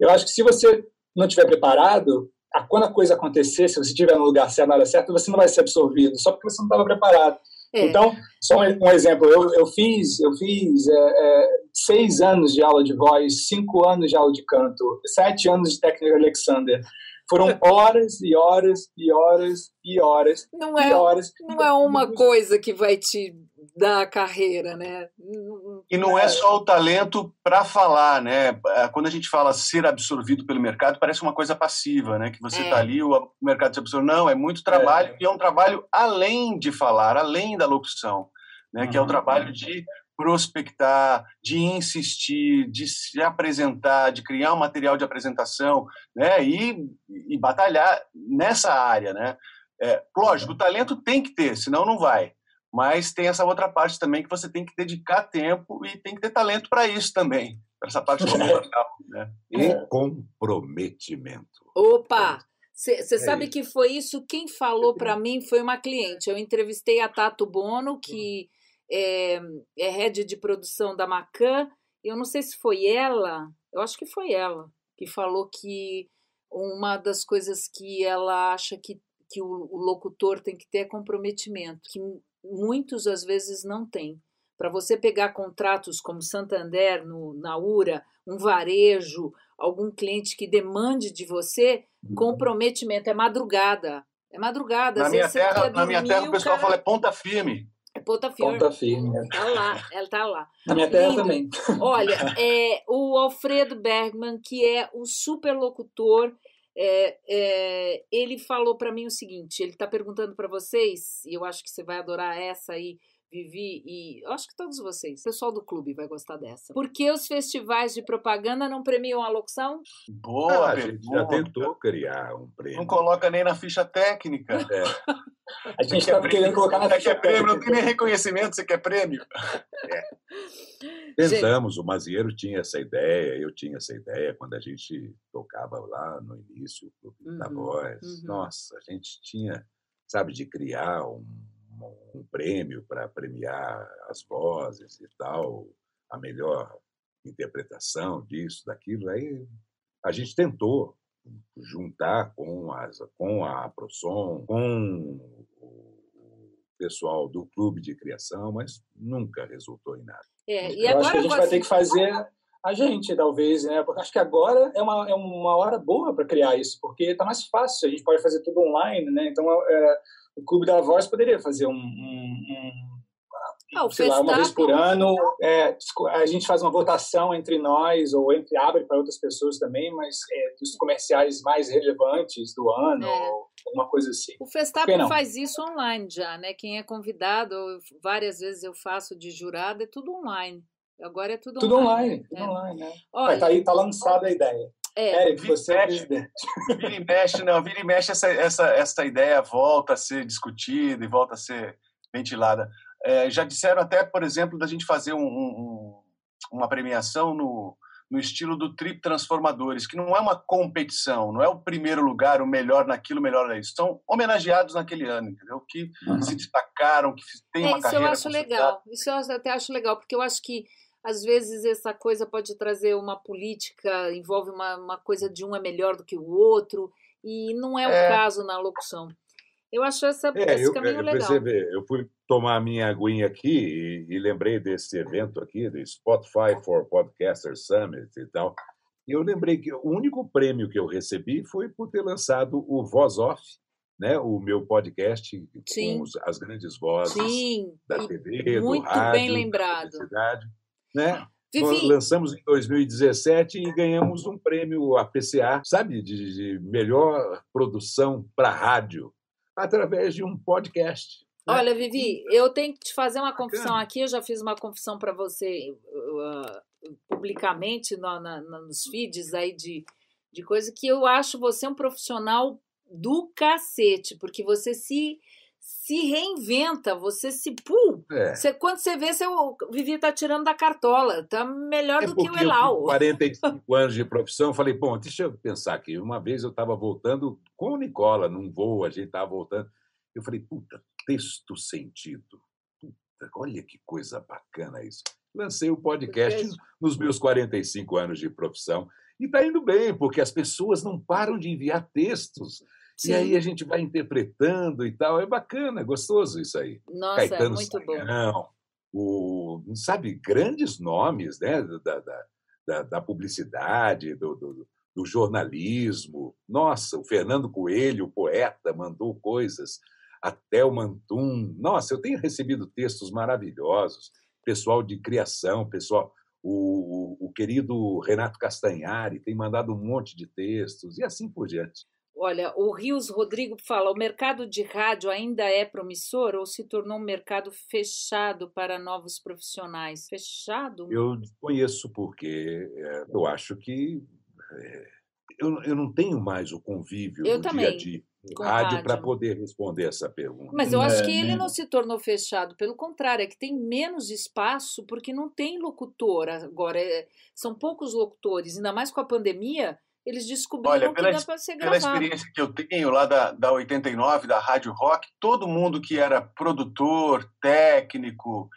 Eu acho que se você não estiver preparado, quando a coisa acontecer, se você estiver no lugar certo, na hora certa, você não vai ser absorvido, só porque você não estava preparado. É. Então, só um, exemplo, eu, eu fiz, eu fiz é, é, seis anos de aula de voz, cinco anos de aula de canto, sete anos de técnica Alexander. Foram horas e horas e horas e horas não é, e horas. Não é uma coisa que vai te dar a carreira, né? E não é só o talento para falar, né? É, quando a gente fala ser absorvido pelo mercado, parece uma coisa passiva, né? Que você está é. ali, o mercado se absorve. Não, é muito trabalho é. e é um trabalho além de falar, além da locução, né? Uhum. Que é o uhum. trabalho de prospectar, de insistir, de se apresentar, de criar um material de apresentação, né? E, e batalhar nessa área, né? É, lógico, o talento tem que ter, senão não vai. Mas tem essa outra parte também que você tem que dedicar tempo e tem que ter talento para isso também, para essa parte comercial, né? E comprometimento. Opa! Você é sabe isso. que foi isso? Quem falou para mim foi uma cliente. Eu entrevistei a Tato Bono, que é, é head de produção da Macan. Eu não sei se foi ela, eu acho que foi ela, que falou que uma das coisas que ela acha que, que o, o locutor tem que ter é comprometimento, que muitos às vezes não tem. Para você pegar contratos como Santander, no, na URA, um varejo, algum cliente que demande de você, uhum. comprometimento é madrugada. É madrugada. Na, minha terra, na minha terra, o pessoal cara... fala é ponta firme. Ponta Firme. Ponta Firme. É. Tá lá, ela tá lá. Na minha terra Lindo. também. Olha, é, o Alfredo Bergman, que é o super locutor, é, é, ele falou para mim o seguinte: ele está perguntando para vocês, e eu acho que você vai adorar essa aí, Vivi, e eu acho que todos vocês, o pessoal do clube vai gostar dessa. Por que os festivais de propaganda não premiam a locução? Boa, ah, a gente já tentou criar um prêmio. Não coloca nem na ficha técnica. É. A gente está querendo colocar na ficha quer prêmio, não tem nem reconhecimento, você quer prêmio. É. Tentamos, o Mazieiro tinha essa ideia, eu tinha essa ideia quando a gente tocava lá no início, o Clube uhum, da Voz. Uhum. Nossa, a gente tinha, sabe, de criar um um prêmio para premiar as vozes e tal, a melhor interpretação disso, daquilo. Aí a gente tentou juntar com, as, com a ProSom, com o pessoal do clube de criação, mas nunca resultou em nada. É, e Eu acho que a gente vai ter que fazer a gente, talvez, né? Porque acho que agora é uma, é uma hora boa para criar isso, porque está mais fácil, a gente pode fazer tudo online, né? Então, é, o Clube da Voz poderia fazer um, um, um ah, sei lá, uma vez por ano, é, a gente faz uma votação entre nós, ou entre abre para outras pessoas também, mas é, dos comerciais mais relevantes do ano, é. ou alguma coisa assim. O Festap faz isso online já, né? Quem é convidado, várias vezes eu faço de jurado, é tudo online. Agora é tudo, tudo online. online tudo é. online, né? Olha, tá aí, tá lançada a ideia. É, Eric, você é presidente. Vira e mexe, não, vira e mexe, essa, essa, essa ideia volta a ser discutida e volta a ser ventilada. É, já disseram até, por exemplo, da gente fazer um, um, uma premiação no, no estilo do Trip Transformadores, que não é uma competição, não é o primeiro lugar, o melhor naquilo, o melhor nisso. São homenageados naquele ano, entendeu? Que uhum. se destacaram, que têm é, uma carreira. Isso eu acho legal. Isso eu até acho legal, porque eu acho que às vezes essa coisa pode trazer uma política, envolve uma, uma coisa de um é melhor do que o outro, e não é, é. o caso na locução. Eu acho essa, é, esse eu, caminho eu, legal. Vê, eu fui tomar a minha aguinha aqui e, e, lembrei desse evento aqui, do Spotify for Podcasters Summit e tal. E eu lembrei que o único prêmio que eu recebi foi por ter lançado o Voz Off, né, o meu podcast Sim. com os, as grandes vozes Sim. da TV, muito do rádio, bem lembrado. Da né? Nós lançamos em 2017 e ganhamos um prêmio APCA, sabe, de, de melhor produção para rádio, através de um podcast. Olha, Vivi, eu tenho que te fazer uma confissão aqui. Eu já fiz uma confissão para você uh, publicamente no, na, nos feeds aí de, de coisa que eu acho você um profissional do cacete, porque você se se reinventa, você se pum, é. você, quando você vê, seu Vivi tá tirando da cartola, tá melhor é do que o Elau. Eu, 45 anos de profissão, falei, bom, deixa eu pensar aqui. Uma vez eu estava voltando com o Nicola num voo, a gente estava voltando. Eu falei, puta, texto sentido. Puta, olha que coisa bacana isso. Lancei o podcast nos meus 45 anos de profissão. E está indo bem, porque as pessoas não param de enviar textos. Sim. E aí a gente vai interpretando e tal. É bacana, é gostoso isso aí. Nossa, é Caetano muito Sayão, bom. O, sabe, grandes nomes né, da, da, da, da publicidade, do, do, do, jornalismo. Nossa, o Fernando Coelho, o poeta, mandou coisas. Até o Mantum. Nossa, eu tenho recebido textos maravilhosos. Pessoal de criação, pessoal. O, o, o querido Renato Castanhari tem mandado um monte de textos e assim por diante. Olha, o Rios Rodrigo fala: o mercado de rádio ainda é promissor ou se tornou um mercado fechado para novos profissionais? Fechado? Eu conheço porque é, eu acho que é, eu, eu não tenho mais o convívio eu do também. dia a dia com rádio para poder responder essa pergunta. Mas eu acho que ele não se tornou fechado, pelo contrário, é que tem menos espaço porque não tem locutor agora. É, são poucos locutores, ainda mais com a pandemia eles descobriram Olha, pela, que dá para ser gravado. Pela experiência que eu tenho lá da, da 89, da Rádio Rock, todo mundo que era produtor, técnico,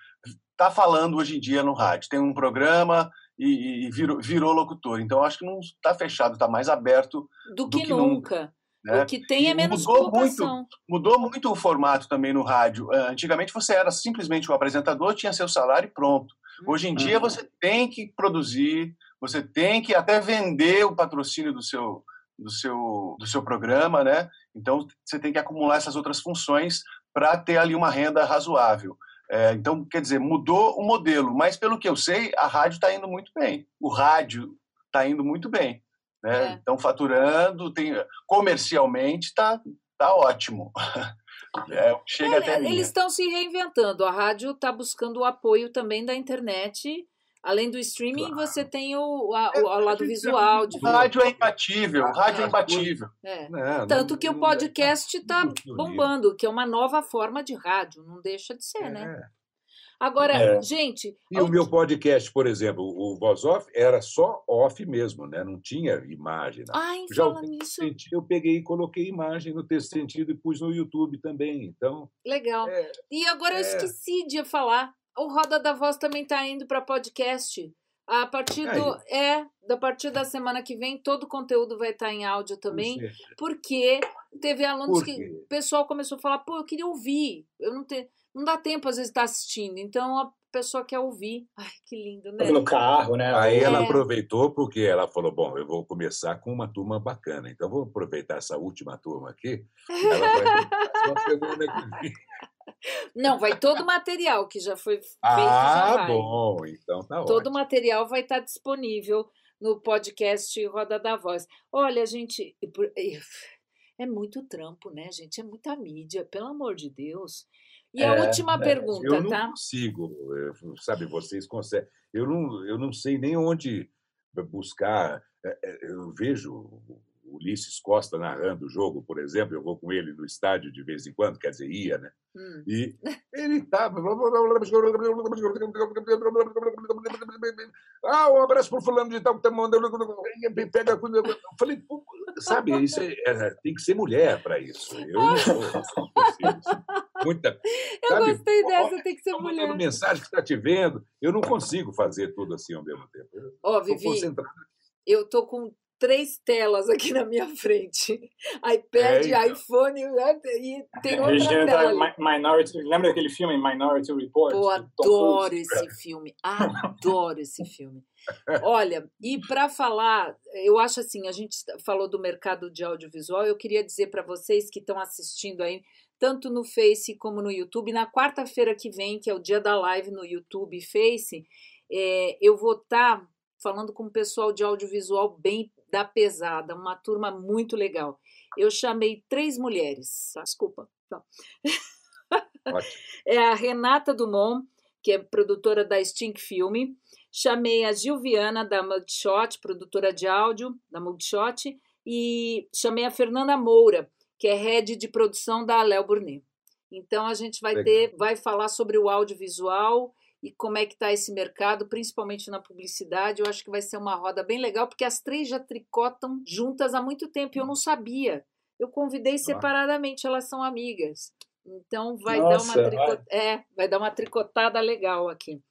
está falando hoje em dia no rádio. Tem um programa e, e virou, virou, locutor. Então, acho que não está fechado, está mais aberto do, do que, que, nunca. nunca. Né? O que tem é menos mudou muito, mudou muito o formato também no rádio. Antigamente você era simplesmente o apresentador, tinha seu salário e pronto. Hoje em dia uhum. você tem que produzir, você tem que até vender o patrocínio do seu, do seu, do seu programa, né? Então você tem que acumular essas outras funções para ter ali uma renda razoável. É, então, quer dizer, mudou o modelo, mas pelo que eu sei, a rádio está indo muito bem. O rádio está indo muito bem. Né? Estão é. faturando, tem, comercialmente está tá ótimo. É, chega até eles estão se reinventando. A rádio está buscando o apoio também da internet Além do streaming, claro. você tem o, a, o, o lado visual. De... O rádio é imbatível, o rádio é, é imbatível. É. É, Tanto que o podcast está bombando, que é uma nova forma de rádio, não deixa de ser, né? É. Agora, é. gente. E o meu podcast, por exemplo, o Voz Off, era só off mesmo, né? Não tinha imagem. Né? Ai, Já fala nisso. Eu peguei e coloquei imagem no texto sentido e pus no YouTube também. Então. Legal. É, e agora eu esqueci de falar o Roda da Voz também está indo para podcast. A partir do é, da partir da semana que vem, todo o conteúdo vai estar tá em áudio também, porque teve alunos Por que o pessoal começou a falar, pô, eu queria ouvir, eu não tenho, não dá tempo às vezes estar tá assistindo, então a pessoa quer ouvir. Ai, que lindo, né? No carro, né? Aí é. ela aproveitou porque ela falou, bom, eu vou começar com uma turma bacana, então vou aproveitar essa última turma aqui. Ela vai Não, vai todo o material que já foi feito. Ah, bom, então tá Todo o material vai estar disponível no podcast Roda da Voz. Olha, gente, é muito trampo, né, gente? É muita mídia, pelo amor de Deus. E é, a última é, pergunta, eu não tá? consigo, sabe, vocês conseguem. Eu não, eu não sei nem onde buscar. É, é, eu vejo Ulisses Costa narrando o jogo, por exemplo, eu vou com ele no estádio de vez em quando, quer dizer, ia, né? Hum. E ele estava. Ah, um abraço para o fulano de tal que está mandando. Pega. Eu falei, sabe, isso é, é, tem que ser mulher para isso. Eu não sou. Muita, eu sabe, gostei dessa, tem que ser mulher. mensagem que está te vendo. Eu não consigo fazer tudo assim ao mesmo tempo. Ó, oh, Vivi, eu tô com três telas aqui na minha frente. iPad, é, iPhone né, e tem outra Regina tela. Minority, lembra daquele filme Minority Report? Eu adoro esse filme, adoro esse filme. Olha, e para falar, eu acho assim, a gente falou do mercado de audiovisual, eu queria dizer para vocês que estão assistindo aí, tanto no Face como no YouTube, na quarta-feira que vem, que é o dia da live no YouTube e Face, é, eu vou estar tá falando com o pessoal de audiovisual bem da pesada, uma turma muito legal. Eu chamei três mulheres, desculpa. é a Renata Dumont, que é produtora da Stink Filme. Chamei a Gilviana, da Mugshot, produtora de áudio da Mugshot. E chamei a Fernanda Moura, que é head de produção da Léo Burnet. Então a gente vai Legal. ter, vai falar sobre o audiovisual e como é que está esse mercado, principalmente na publicidade. Eu acho que vai ser uma roda bem legal, porque as três já tricotam juntas há muito tempo e eu não sabia. Eu convidei separadamente, elas são amigas. Então vai Nossa, dar uma tricot... é, vai dar uma tricotada legal aqui.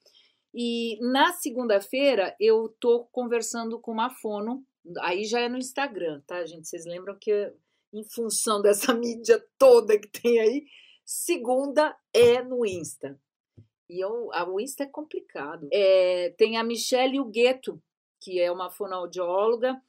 E na segunda-feira eu tô conversando com uma fono, aí já é no Instagram, tá, gente? Vocês lembram que em função dessa mídia toda que tem aí, segunda é no Insta. E eu, a, o Insta é complicado. É, tem a Michelle Hugueto, que é uma fonoaudióloga,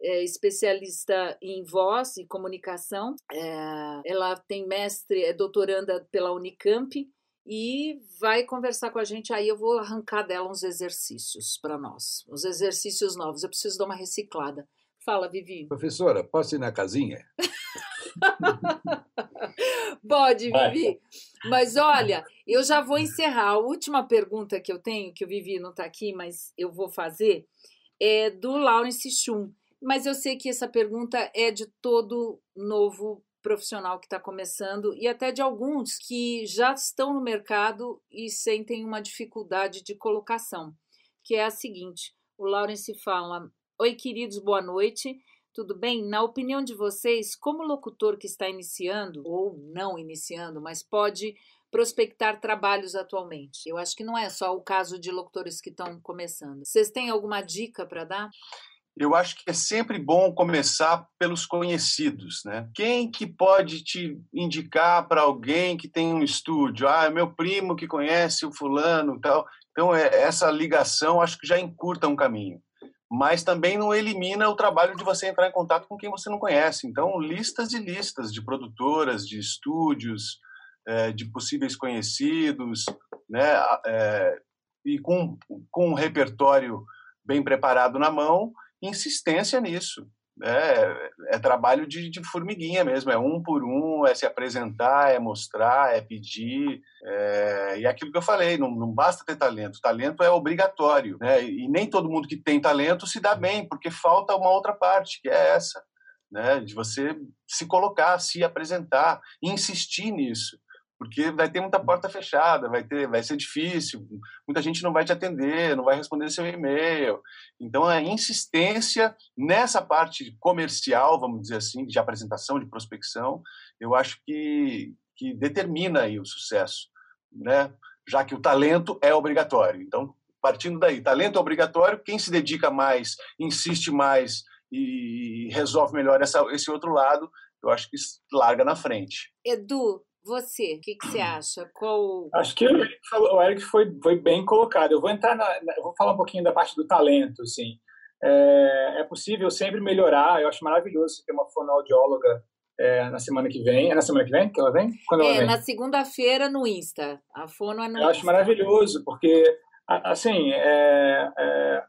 é especialista em voz e comunicação. É, ela tem mestre, é doutoranda pela Unicamp e vai conversar com a gente. Aí eu vou arrancar dela uns exercícios para nós, uns exercícios novos. Eu preciso dar uma reciclada. Fala, Vivi. Professora, posso ir na casinha? Pode, Vivi. Mas olha, eu já vou encerrar. A última pergunta que eu tenho, que o Vivi não está aqui, mas eu vou fazer, é do Lawrence Schum. Mas eu sei que essa pergunta é de todo novo profissional que está começando e até de alguns que já estão no mercado e sentem uma dificuldade de colocação, que é a seguinte: o Lawrence fala: Oi, queridos, boa noite. Tudo bem? Na opinião de vocês, como locutor que está iniciando, ou não iniciando, mas pode prospectar trabalhos atualmente? Eu acho que não é só o caso de locutores que estão começando. Vocês têm alguma dica para dar? eu acho que é sempre bom começar pelos conhecidos, né? Quem que pode te indicar para alguém que tem um estúdio? Ah, é meu primo que conhece o fulano, tal. Então é, essa ligação acho que já encurta um caminho mas também não elimina o trabalho de você entrar em contato com quem você não conhece. Então, listas e listas de produtoras, de estúdios, é, de possíveis conhecidos, né? É, e com, com um repertório bem preparado na mão, insistência nisso. É, é trabalho de, de, formiguinha mesmo, é um por um, é se apresentar, é mostrar, é pedir. É, e é aquilo que eu falei, não, não basta ter talento, talento é obrigatório. Né? E nem todo mundo que tem talento se dá bem, porque falta uma outra parte, que é essa. Né, de você se colocar, se apresentar, insistir nisso porque vai ter muita porta fechada, vai ter, vai ser difícil, muita gente não vai te atender, não vai responder seu e-mail. Então a insistência nessa parte comercial, vamos dizer assim, de apresentação, de prospecção, eu acho que que determina aí o sucesso, né? Já que o talento é obrigatório. Então, partindo daí, talento é obrigatório, quem se dedica mais, insiste mais e resolve melhor essa, esse outro lado, eu acho que larga na frente. Edu, você, o que, que, você acha? Qual... Acho que o Eric, falou, o Eric foi, foi bem colocado. Eu vou entrar na, na, vou falar um pouquinho da parte do talento, assim. É, é, possível sempre melhorar. Eu acho maravilhoso ter uma fonoaudióloga é, na semana que vem. É na semana que vem que ela vem? Quando é, vem? na segunda-feira no Insta. A fono é no Eu Insta. acho maravilhoso, porque, assim, é, é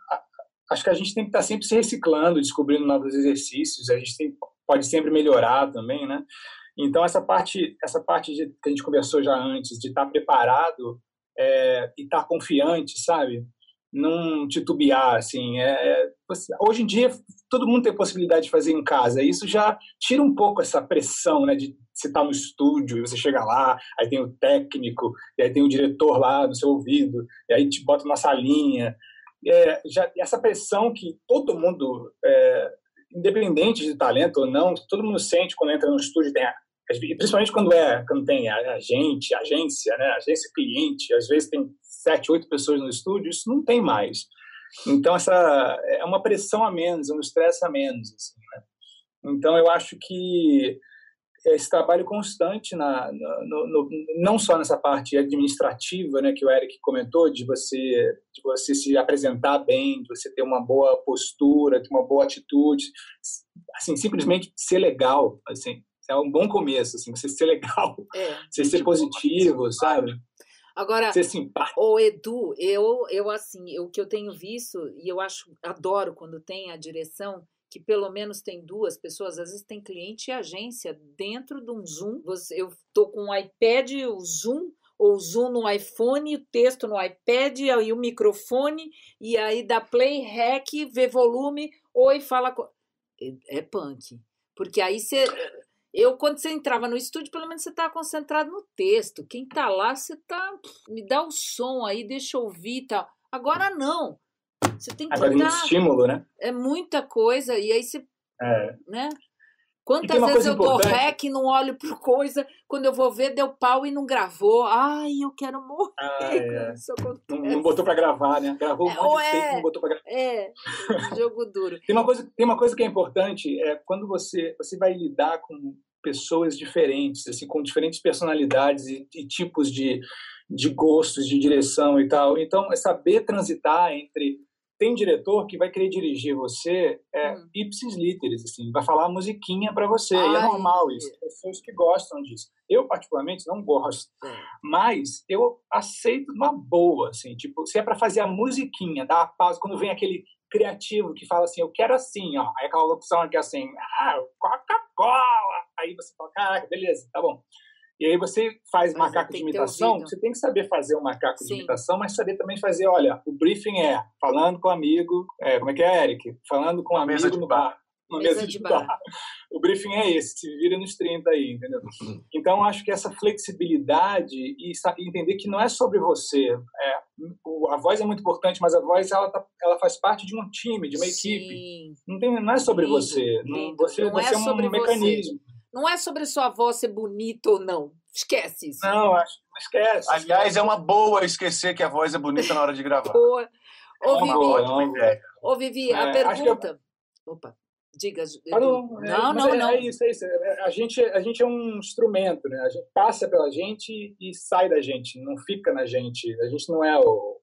acho que a gente tem que estar sempre se reciclando, descobrindo novos exercícios. A gente tem, pode sempre melhorar também, né? Então essa parte, essa parte de, que a gente conversou já antes, de estar preparado é, e estar confiante, sabe? Não titubear, assim. É, é hoje em dia todo mundo tem possibilidade de fazer em casa. Isso já tira um pouco essa pressão, né? De você estar tá no estúdio e você chega lá, aí tem o técnico, e aí tem o diretor lá no seu ouvido, e aí te bota uma salinha. É, já, essa pressão que todo mundo, é, independente de talento ou não, todo mundo sente quando entra no estúdio, tem a, principalmente quando é quando tem agente, agência, né, agência cliente, às vezes tem sete, oito pessoas no estúdio, isso não tem mais. Então essa é uma pressão a menos, um estresse a menos. Assim, né? Então eu acho que esse trabalho constante na, no, no, não só nessa parte administrativa, né, que o Eric comentou, de você de você se apresentar bem, de você ter uma boa postura, ter uma boa atitude, assim simplesmente ser legal, assim é um bom começo, assim, você ser legal, é, você ser positivo, sabe? Agora, ser simpático. o Edu, eu, eu assim, o que eu tenho visto e eu acho, adoro quando tem a direção que pelo menos tem duas pessoas, às vezes tem cliente e agência dentro de um Zoom. Você, eu estou com um iPad, o Zoom, ou o Zoom no iPhone, o texto no iPad, aí o microfone, e aí dá play, hack, vê volume, oi, fala. É, é punk. Porque aí você. Eu, quando você entrava no estúdio, pelo menos você estava concentrado no texto. Quem está lá, você tá. Me dá o som aí, deixa eu ouvir e tal. Agora não. Você tem que Agora, dar, estímulo, né? É muita coisa, e aí você. É. Né? Quantas vezes eu importante. dou rec, não olho por coisa, quando eu vou ver, deu pau e não gravou. Ai, eu quero morrer. Ah, é. não, não, botou para gravar, né? Gravou um é, monte de é, não botou para gravar. É, jogo duro. tem, uma coisa, tem uma coisa que é importante, é quando você, você vai lidar com pessoas diferentes, assim, com diferentes personalidades e, e tipos de, de gostos, de direção e tal. Então, é saber transitar entre tem diretor que vai querer dirigir você é, hum. ipsis literis, assim, vai falar musiquinha para você. Ai, e é normal isso. Tem pessoas que gostam disso. Eu, particularmente, não gosto. É. Mas eu aceito uma boa, assim, tipo, se é para fazer a musiquinha, dar a pausa, quando vem aquele criativo que fala assim, eu quero assim, ó. Aí aquela locução aqui assim, ah, Coca-Cola. Aí você fala, caraca, beleza, tá bom. E aí você faz mas macaco de imitação, você tem que saber fazer o um macaco Sim. de imitação, mas saber também fazer, olha, o briefing é falando com um amigo, é, como é que é, Eric? Falando com um amigo no bar. Uma mesa, mesa de, bar. bar. O briefing é esse, se vira nos 30 aí, entendeu? Uhum. Então, acho que essa flexibilidade e entender que não é sobre você. É, a voz é muito importante, mas a voz ela, tá, ela faz parte de um time, de uma Sim. equipe. Não, tem, não é sobre lindo, você. Não, você, não você é, é um mecanismo. Você. Não é sobre sua voz ser bonita ou não. Esquece isso. Não, acho que esquece. Aliás, é uma boa esquecer que a voz é bonita na hora de gravar. Boa. Ô, é Vivi, boa, Ô, Vivi, a é, pergunta. Eu... Opa, diga. Ah, não, é, não, não, é, não. É isso, é isso. A gente, a gente é um instrumento, né? A gente passa pela gente e sai da gente, não fica na gente. A gente não é o,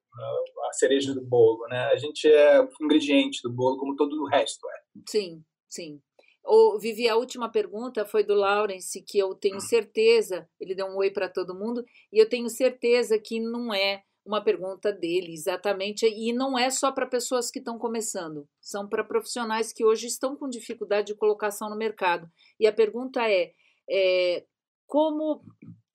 a cereja do bolo, né? A gente é o ingrediente do bolo, como todo o resto é. Sim, sim. O, Vivi, a última pergunta foi do Lawrence, que eu tenho hum. certeza, ele deu um oi para todo mundo, e eu tenho certeza que não é uma pergunta dele exatamente, e não é só para pessoas que estão começando, são para profissionais que hoje estão com dificuldade de colocação no mercado. E a pergunta é, é como,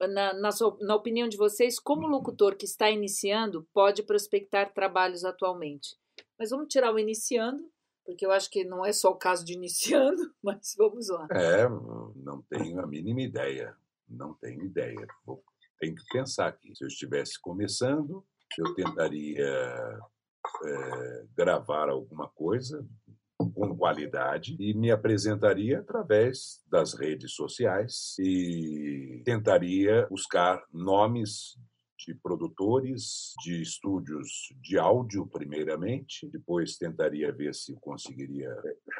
na, na, na opinião de vocês, como o locutor que está iniciando pode prospectar trabalhos atualmente? Mas vamos tirar o iniciando porque eu acho que não é só o caso de iniciando, mas vamos lá. É, não tenho a mínima ideia, não tenho ideia. Vou, tenho que pensar aqui. Se eu estivesse começando, eu tentaria é, gravar alguma coisa com qualidade e me apresentaria através das redes sociais e tentaria buscar nomes de produtores, de estúdios de áudio, primeiramente. Depois tentaria ver se conseguiria,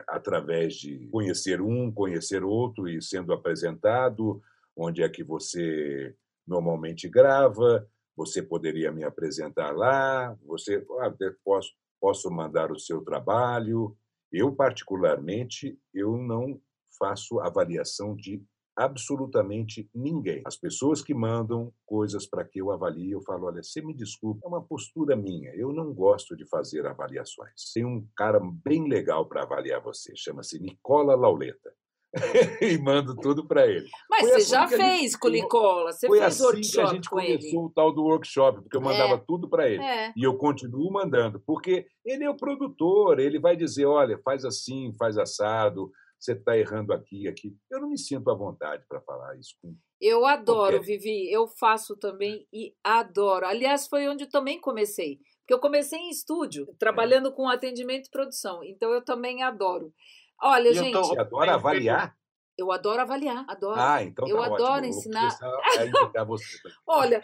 através de conhecer um, conhecer outro e sendo apresentado, onde é que você normalmente grava, você poderia me apresentar lá, você ah, posso, posso mandar o seu trabalho. Eu, particularmente, eu não faço avaliação de absolutamente ninguém. As pessoas que mandam coisas para que eu avalie, eu falo: olha, você me desculpe, é uma postura minha, eu não gosto de fazer avaliações. Tem um cara bem legal para avaliar você, chama-se Nicola Lauleta. e mando tudo para ele. Mas foi você assim já fez gente, com o Nicola, você foi fez assim workshop que a gente começou ele. o tal do workshop, porque eu mandava é. tudo para ele. É. E eu continuo mandando, porque ele é o produtor, ele vai dizer, olha, faz assim, faz assado, você está errando aqui e aqui. Eu não me sinto à vontade para falar isso. Com eu adoro, qualquer... Vivi. Eu faço também e adoro. Aliás, foi onde eu também comecei. Porque eu comecei em estúdio, trabalhando é. com atendimento e produção. Então eu também adoro. Olha, e gente. Você adora avaliar? Eu adoro avaliar, adoro. Ah, então tá Eu ótimo. adoro ensinar. olha,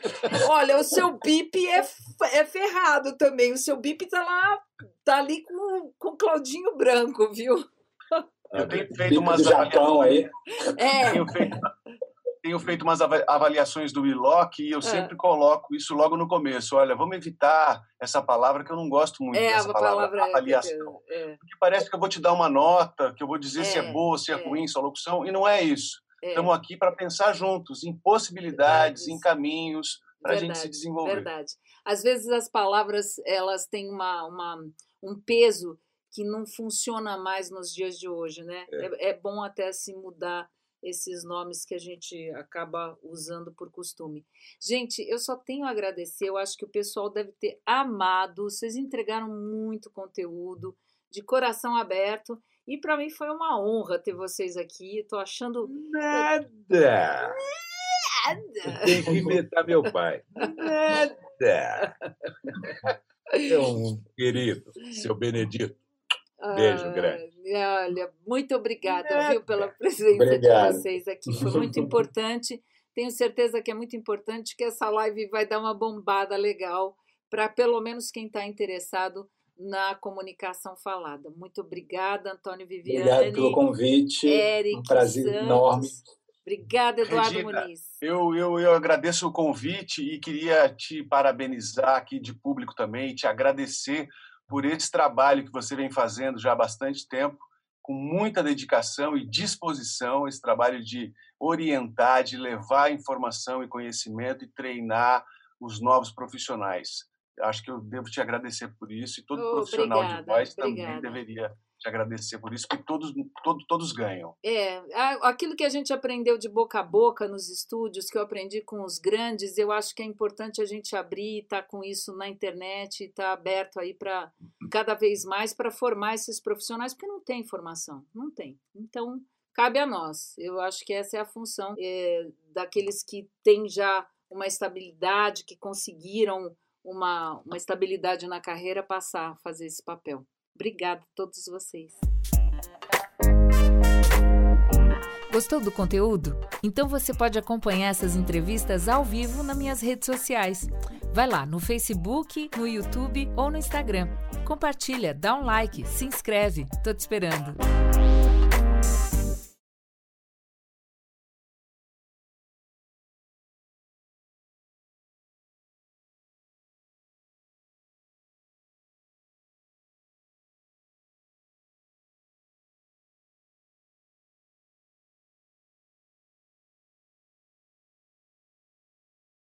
olha, o seu bip é, é ferrado também. O seu bip tá lá, tá ali com, com Claudinho Branco, viu? Eu tenho feito umas Japão aí. É. Tenho feito, tenho feito umas avaliações do ILOC e eu é. sempre coloco isso logo no começo. Olha, vamos evitar essa palavra que eu não gosto muito é, dessa palavra, palavra é, avaliação. É, Porque parece que eu vou te dar uma nota, que eu vou dizer se é, é boa, se é, ruim, sua locução, e não é isso. Estamos aqui para pensar juntos em possibilidades, Verdade. em caminhos para a gente se desenvolver. Verdade. Às vezes as palavras elas têm uma, uma um peso que não funciona mais nos dias de hoje, né? É, é, é bom até se mudar esses nomes que a gente acaba usando por costume. Gente, eu só tenho a agradecer, eu acho que o pessoal deve ter amado, vocês entregaram muito conteúdo, de coração aberto, e para mim foi uma honra ter vocês aqui, estou achando... Nada! Nada! Tem que imitar meu pai. Nada! É um querido, seu Benedito. Beijo grande. Olha, muito obrigada, viu, pela presença Obrigado. de vocês aqui. Foi muito importante. Tenho certeza que é muito importante que essa live vai dar uma bombada legal para pelo menos quem está interessado na comunicação falada. Muito obrigada, Antônio Viviane. Obrigado pelo convite. Eric um prazer Santos. enorme. Obrigada, Eduardo Regina, Muniz. Eu, eu, eu agradeço o convite e queria te parabenizar aqui de público também, te agradecer por esse trabalho que você vem fazendo já há bastante tempo, com muita dedicação e disposição, esse trabalho de orientar, de levar informação e conhecimento e treinar os novos profissionais. Acho que eu devo te agradecer por isso e todo profissional de voz obrigada. também deveria te agradecer por isso, porque todos, todo, todos ganham. É, aquilo que a gente aprendeu de boca a boca nos estúdios, que eu aprendi com os grandes, eu acho que é importante a gente abrir, estar tá com isso na internet, estar tá aberto aí para cada vez mais para formar esses profissionais, porque não tem formação, não tem. Então, cabe a nós. Eu acho que essa é a função é, daqueles que têm já uma estabilidade, que conseguiram uma, uma estabilidade na carreira, passar a fazer esse papel. Obrigada a todos vocês. Gostou do conteúdo? Então você pode acompanhar essas entrevistas ao vivo nas minhas redes sociais. Vai lá no Facebook, no YouTube ou no Instagram. Compartilha, dá um like, se inscreve. Tô te esperando.